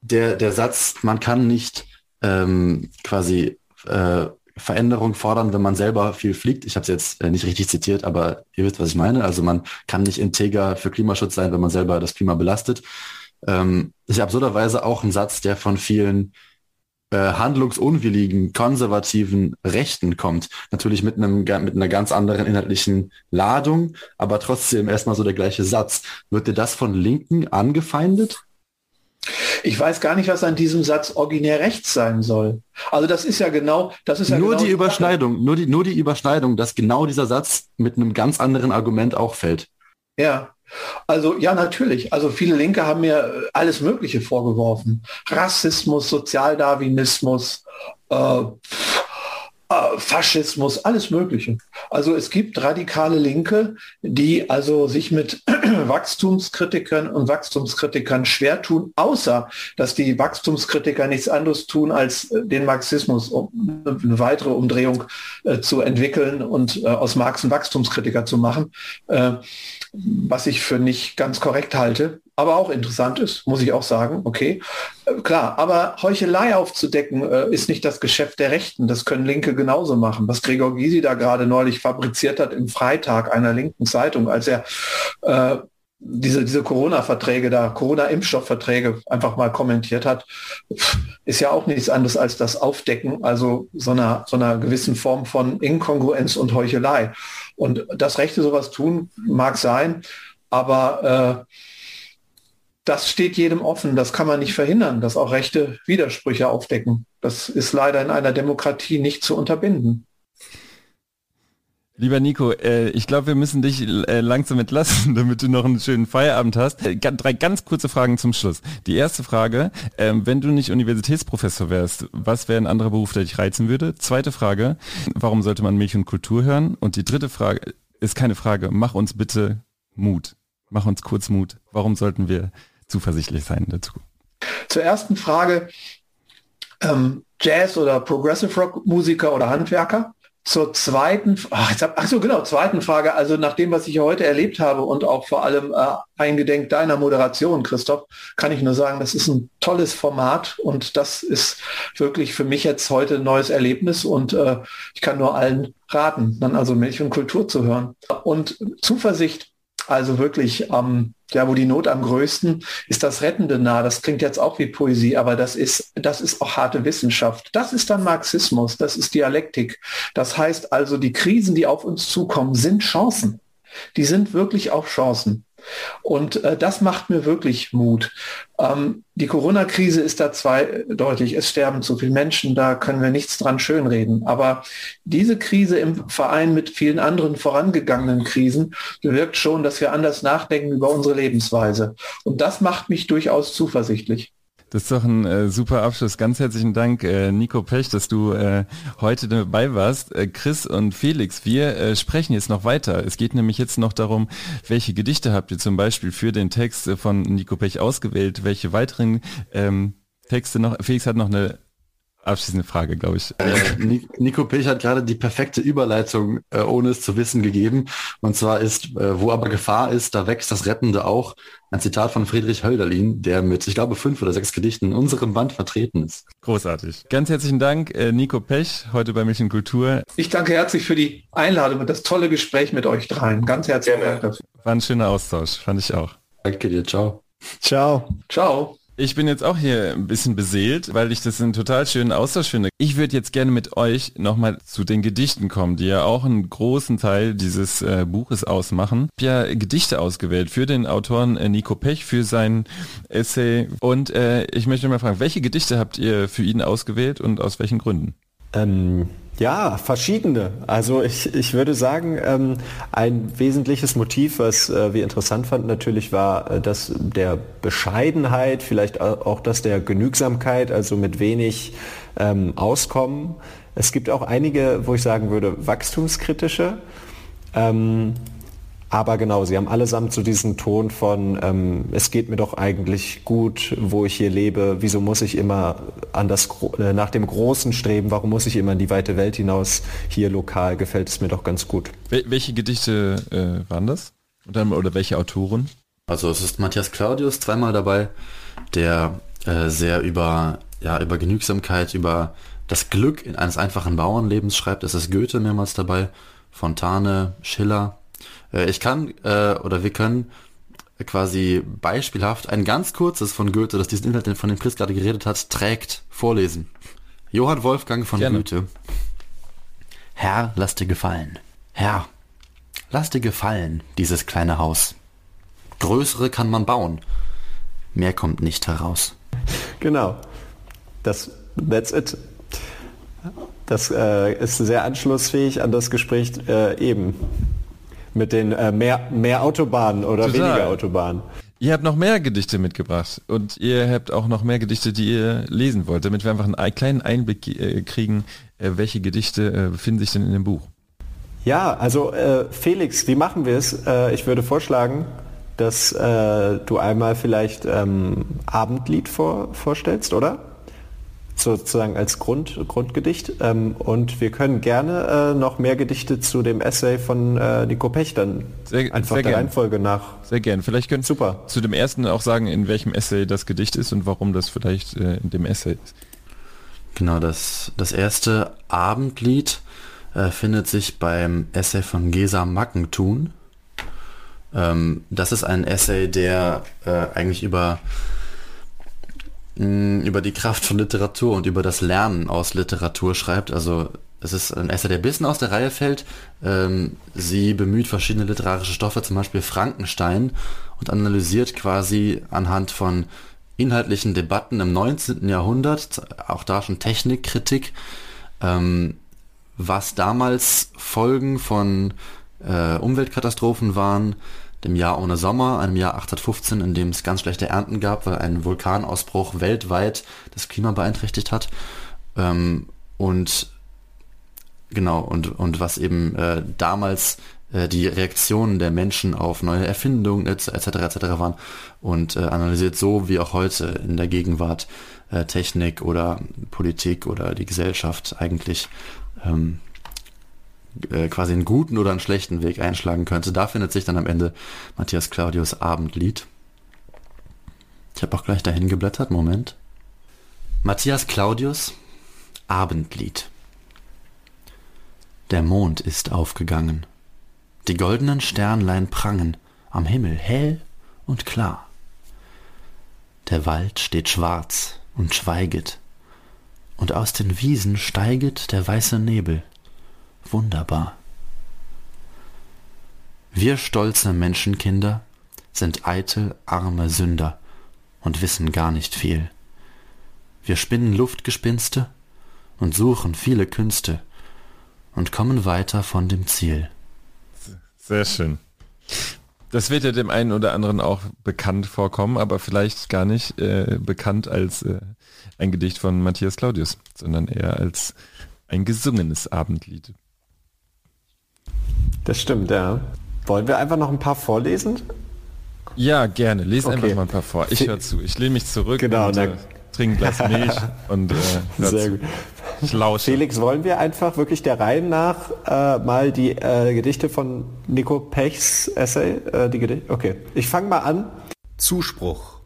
Speaker 1: der, der Satz, man kann nicht ähm, quasi äh, Veränderung fordern, wenn man selber viel fliegt. Ich habe es jetzt äh, nicht richtig zitiert, aber ihr wisst, was ich meine. Also man kann nicht integer für Klimaschutz sein, wenn man selber das Klima belastet. Ähm, ist absurderweise auch ein Satz, der von vielen äh, handlungsunwilligen, konservativen Rechten kommt. Natürlich mit einem mit einer ganz anderen inhaltlichen Ladung, aber trotzdem erstmal so der gleiche Satz. Wird dir das von Linken angefeindet?
Speaker 4: Ich weiß gar nicht, was an diesem Satz originär rechts sein soll. Also das ist ja genau, das ist ja
Speaker 1: nur
Speaker 4: genau
Speaker 1: die Überschneidung, nur die, nur die Überschneidung, dass genau dieser Satz mit einem ganz anderen Argument auch fällt.
Speaker 4: Ja, also ja, natürlich. Also viele Linke haben mir alles Mögliche vorgeworfen. Rassismus, Sozialdarwinismus, äh, Faschismus, alles Mögliche. Also es gibt radikale Linke, die also sich mit Wachstumskritikern und Wachstumskritikern schwer tun, außer dass die Wachstumskritiker nichts anderes tun, als äh, den Marxismus um eine weitere Umdrehung äh, zu entwickeln und äh, aus Marx einen Wachstumskritiker zu machen, äh, was ich für nicht ganz korrekt halte aber auch interessant ist, muss ich auch sagen. Okay, äh, klar, aber Heuchelei aufzudecken äh, ist nicht das Geschäft der Rechten. Das können Linke genauso machen. Was Gregor Gysi da gerade neulich fabriziert hat im Freitag einer linken Zeitung, als er äh, diese, diese Corona-Verträge da, Corona-Impfstoffverträge einfach mal kommentiert hat, ist ja auch nichts anderes als das Aufdecken, also so einer, so einer gewissen Form von Inkongruenz und Heuchelei. Und das Rechte sowas tun mag sein, aber äh, das steht jedem offen. Das kann man nicht verhindern, dass auch rechte Widersprüche aufdecken. Das ist leider in einer Demokratie nicht zu unterbinden.
Speaker 3: Lieber Nico, äh, ich glaube, wir müssen dich äh, langsam entlassen, damit du noch einen schönen Feierabend hast. Äh, drei ganz kurze Fragen zum Schluss. Die erste Frage, ähm, wenn du nicht Universitätsprofessor wärst, was wäre ein anderer Beruf, der dich reizen würde? Zweite Frage, warum sollte man Milch und Kultur hören? Und die dritte Frage ist keine Frage, mach uns bitte Mut. Mach uns kurz Mut. Warum sollten wir zuversichtlich sein dazu.
Speaker 4: Zur ersten Frage, ähm, Jazz oder Progressive Rock Musiker oder Handwerker? zur zweiten, ach, hab, so genau, zweiten Frage. Also nach dem, was ich heute erlebt habe und auch vor allem äh, eingedenk deiner Moderation, Christoph, kann ich nur sagen, das ist ein tolles Format und das ist wirklich für mich jetzt heute ein neues Erlebnis und äh, ich kann nur allen raten, dann also Milch und Kultur zu hören. Und Zuversicht, also wirklich ähm, ja, wo die Not am größten ist das Rettende nah. Das klingt jetzt auch wie Poesie, aber das ist, das ist auch harte Wissenschaft. Das ist dann Marxismus, das ist Dialektik. Das heißt also, die Krisen, die auf uns zukommen, sind Chancen. Die sind wirklich auch Chancen. Und äh, das macht mir wirklich Mut. Ähm, die Corona-Krise ist da zweideutig. Es sterben zu viele Menschen, da können wir nichts dran schönreden. Aber diese Krise im Verein mit vielen anderen vorangegangenen Krisen bewirkt schon, dass wir anders nachdenken über unsere Lebensweise. Und das macht mich durchaus zuversichtlich.
Speaker 3: Das ist doch ein äh, super Abschluss. Ganz herzlichen Dank, äh, Nico Pech, dass du äh, heute dabei warst. Äh, Chris und Felix, wir äh, sprechen jetzt noch weiter. Es geht nämlich jetzt noch darum, welche Gedichte habt ihr zum Beispiel für den Text von Nico Pech ausgewählt, welche weiteren ähm, Texte noch. Felix hat noch eine abschließende Frage, glaube ich.
Speaker 1: Äh, Nico Pech hat gerade die perfekte Überleitung, äh, ohne es zu wissen, gegeben. Und zwar ist, äh, wo aber Gefahr ist, da wächst das Rettende auch. Ein Zitat von Friedrich Hölderlin, der mit, ich glaube, fünf oder sechs Gedichten in unserem Band vertreten ist.
Speaker 3: Großartig. Ganz herzlichen Dank, äh, Nico Pech, heute bei Mission Kultur.
Speaker 4: Ich danke herzlich für die Einladung und das tolle Gespräch mit euch dreien. Ganz herzlichen Dank dafür.
Speaker 3: War ein schöner Austausch, fand ich auch.
Speaker 1: Danke dir, ciao.
Speaker 2: Ciao.
Speaker 4: Ciao.
Speaker 3: Ich bin jetzt auch hier ein bisschen beseelt, weil ich das einen total schönen Austausch finde. Ich würde jetzt gerne mit euch nochmal zu den Gedichten kommen, die ja auch einen großen Teil dieses äh, Buches ausmachen. Ich habe ja Gedichte ausgewählt für den Autoren äh, Nico Pech, für sein Essay. Und äh, ich möchte mal fragen, welche Gedichte habt ihr für ihn ausgewählt und aus welchen Gründen?
Speaker 2: Ähm, ja, verschiedene. Also ich, ich würde sagen, ähm, ein wesentliches Motiv, was äh, wir interessant fanden natürlich, war äh, das der Bescheidenheit, vielleicht auch das der Genügsamkeit, also mit wenig ähm, Auskommen. Es gibt auch einige, wo ich sagen würde, wachstumskritische. Ähm, aber genau, sie haben allesamt so diesen Ton von, ähm, es geht mir doch eigentlich gut, wo ich hier lebe. Wieso muss ich immer an das, äh, nach dem Großen streben? Warum muss ich immer in die weite Welt hinaus? Hier lokal gefällt es mir doch ganz gut.
Speaker 3: Wel welche Gedichte äh, waren das? Oder, oder welche Autoren?
Speaker 1: Also es ist Matthias Claudius zweimal dabei, der äh, sehr über, ja, über Genügsamkeit, über das Glück in eines einfachen Bauernlebens schreibt. Es ist Goethe mehrmals dabei, Fontane, Schiller, ich kann äh, oder wir können quasi beispielhaft ein ganz kurzes von Goethe, das diesen Inhalt, von dem Chris gerade geredet hat, trägt, vorlesen. Johann Wolfgang von Gerne. Goethe. Herr, lass dir gefallen. Herr, lass dir gefallen, dieses kleine Haus. Größere kann man bauen. Mehr kommt nicht heraus.
Speaker 2: Genau. Das, that's it. Das äh, ist sehr anschlussfähig an das Gespräch äh, eben mit den äh, mehr, mehr Autobahnen oder Total. weniger Autobahnen.
Speaker 3: Ihr habt noch mehr Gedichte mitgebracht und ihr habt auch noch mehr Gedichte, die ihr lesen wollt, damit wir einfach einen kleinen Einblick äh, kriegen, äh, welche Gedichte äh, befinden sich denn in dem Buch.
Speaker 2: Ja, also Felix, wie machen wir es? Ich würde vorschlagen, dass du einmal vielleicht ähm, Abendlied vor, vorstellst, oder? Sozusagen als Grund, Grundgedicht. Ähm, und wir können gerne äh, noch mehr Gedichte zu dem Essay von äh, Nico Pech dann sehr, einfach sehr der gern. Reihenfolge nach.
Speaker 3: Sehr gern. Vielleicht können Super. zu dem ersten auch sagen, in welchem Essay das Gedicht ist und warum das vielleicht äh, in dem Essay ist.
Speaker 1: Genau, das, das erste Abendlied äh, findet sich beim Essay von Gesa Mackentun. Ähm, das ist ein Essay, der äh, eigentlich über über die Kraft von Literatur und über das Lernen aus Literatur schreibt. Also es ist ein Essay, der ein bisschen aus der Reihe fällt. Ähm, sie bemüht verschiedene literarische Stoffe, zum Beispiel Frankenstein, und analysiert quasi anhand von inhaltlichen Debatten im 19. Jahrhundert, auch da schon Technikkritik, ähm, was damals Folgen von äh, Umweltkatastrophen waren, dem Jahr ohne Sommer, einem Jahr 1815, in dem es ganz schlechte Ernten gab, weil ein Vulkanausbruch weltweit das Klima beeinträchtigt hat. Ähm, und genau, und, und was eben äh, damals äh, die Reaktionen der Menschen auf neue Erfindungen etc. etc. waren und äh, analysiert so wie auch heute in der Gegenwart äh, Technik oder Politik oder die Gesellschaft eigentlich ähm, äh, quasi einen guten oder einen schlechten Weg einschlagen könnte. Da findet sich dann am Ende Matthias Claudius Abendlied. Ich habe auch gleich dahin geblättert, Moment. Matthias Claudius Abendlied. Der Mond ist aufgegangen. Die goldenen Sternlein prangen am Himmel hell und klar. Der Wald steht schwarz und schweiget, und aus den Wiesen steiget der weiße Nebel. Wunderbar. Wir stolze Menschenkinder sind eitel, arme Sünder und wissen gar nicht viel. Wir spinnen Luftgespinste und suchen viele Künste und kommen weiter von dem Ziel.
Speaker 3: Sehr schön. Das wird ja dem einen oder anderen auch bekannt vorkommen, aber vielleicht gar nicht äh, bekannt als äh, ein Gedicht von Matthias Claudius, sondern eher als ein gesungenes Abendlied.
Speaker 2: Das stimmt, ja. Wollen wir einfach noch ein paar vorlesen?
Speaker 3: Ja, gerne. Lese okay. einfach mal ein paar vor. Ich höre zu. Ich lehne mich zurück
Speaker 2: genau, und äh,
Speaker 3: trinke ein Glas Milch und äh,
Speaker 2: Sehr zu. gut. Ich lausche. Felix, wollen wir einfach wirklich der Reihe nach äh, mal die äh, Gedichte von Nico Pechs Essay, äh, die Gedichte? Okay, ich fange mal an.
Speaker 5: Zuspruch.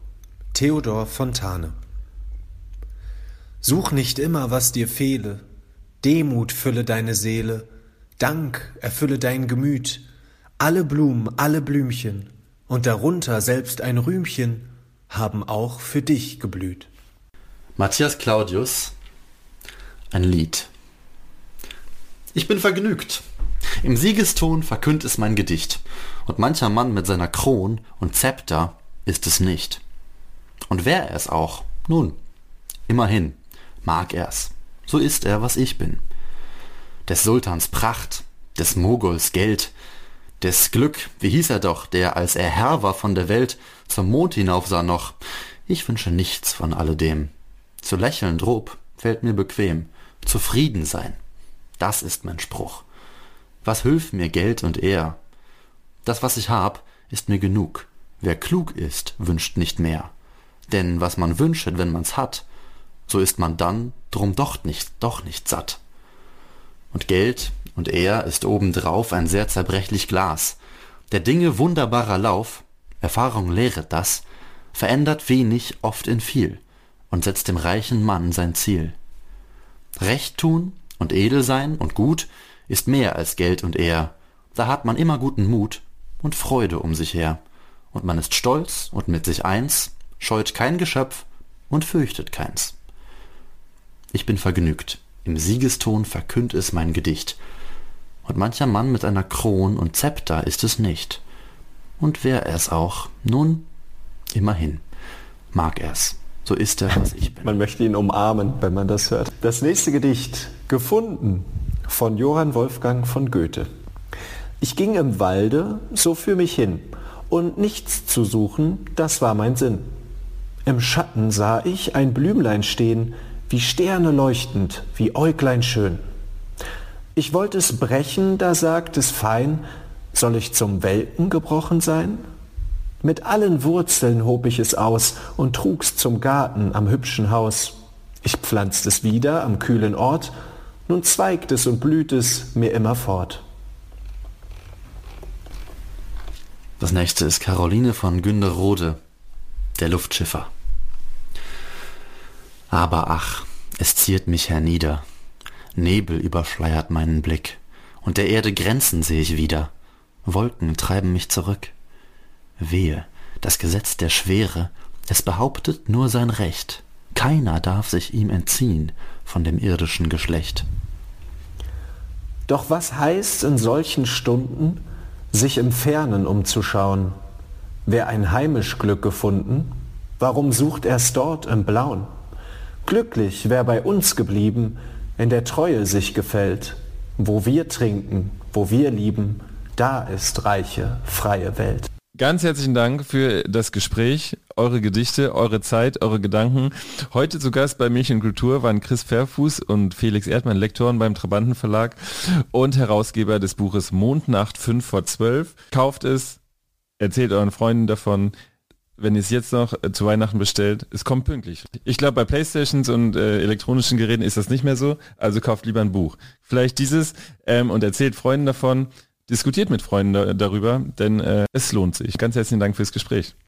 Speaker 5: Theodor Fontane. Such nicht immer, was dir fehle. Demut fülle deine Seele. Dank erfülle dein Gemüt. Alle Blumen, alle Blümchen und darunter selbst ein Rühmchen haben auch für dich geblüht.
Speaker 1: Matthias Claudius ein Lied. Ich bin vergnügt. Im Siegeston verkündt es mein Gedicht, und mancher Mann mit seiner Kron und Zepter ist es nicht. Und wär er es auch, nun, immerhin, mag er's, so ist er, was ich bin. Des Sultans Pracht, des Moguls Geld, des Glück, wie hieß er doch, der, als er Herr war von der Welt, zum Mond hinauf sah noch. Ich wünsche nichts von alledem. Zu lächeln drob, fällt mir bequem. Zufrieden sein. Das ist mein Spruch. Was hülf mir Geld und Ehr? Das, was ich hab, ist mir genug. Wer klug ist, wünscht nicht mehr. Denn was man wünschet, wenn man's hat, so ist man dann drum doch nicht, doch nicht satt. Und Geld und Ehr ist obendrauf ein sehr zerbrechlich Glas. Der Dinge wunderbarer Lauf, Erfahrung lehret das, verändert wenig oft in viel und setzt dem reichen Mann sein Ziel. Recht tun und edel sein und gut ist mehr als Geld und Ehr. Da hat man immer guten Mut und Freude um sich her. Und man ist stolz und mit sich eins, scheut kein Geschöpf und fürchtet keins. Ich bin vergnügt, im Siegeston verkünd es mein Gedicht. Und mancher Mann mit einer Kron und Zepter ist es nicht. Und wär er's auch, nun, immerhin, mag er's. So ist er, was ich bin.
Speaker 2: Man möchte ihn umarmen, wenn man das hört. Das nächste Gedicht, gefunden, von Johann Wolfgang von Goethe. Ich ging im Walde so für mich hin, und nichts zu suchen, das war mein Sinn. Im Schatten sah ich ein Blümlein stehen, wie Sterne leuchtend, wie Äuglein schön. Ich wollte es brechen, da sagt es fein, soll ich zum Welken gebrochen sein? Mit allen Wurzeln hob ich es aus und trug's zum Garten am hübschen Haus. Ich pflanzt es wieder am kühlen Ort, nun zweigt es und blüht es mir immer fort.
Speaker 1: Das nächste ist Caroline von Günderode, der Luftschiffer. Aber ach, es ziert mich hernieder, Nebel überschleiert meinen Blick, und der Erde Grenzen seh ich wieder, Wolken treiben mich zurück. Wehe, das Gesetz der Schwere, es behauptet nur sein Recht. Keiner darf sich ihm entziehen von dem irdischen Geschlecht.
Speaker 2: Doch was heißt in solchen Stunden, sich im Fernen umzuschauen? Wer ein heimisch Glück gefunden, warum sucht er's dort im Blauen? Glücklich, wer bei uns geblieben, in der Treue sich gefällt, wo wir trinken, wo wir lieben, da ist reiche, freie Welt.
Speaker 3: Ganz herzlichen Dank für das Gespräch, eure Gedichte, eure Zeit, eure Gedanken. Heute zu Gast bei Milch und Kultur waren Chris Fairfuß und Felix Erdmann, Lektoren beim Trabanten Verlag und Herausgeber des Buches Mondnacht 5 vor 12. Kauft es, erzählt euren Freunden davon. Wenn ihr es jetzt noch äh, zu Weihnachten bestellt, es kommt pünktlich. Ich glaube, bei Playstations und äh, elektronischen Geräten ist das nicht mehr so, also kauft lieber ein Buch. Vielleicht dieses ähm, und erzählt Freunden davon, diskutiert mit Freunden da, darüber, denn äh, es lohnt sich. Ganz herzlichen Dank fürs Gespräch.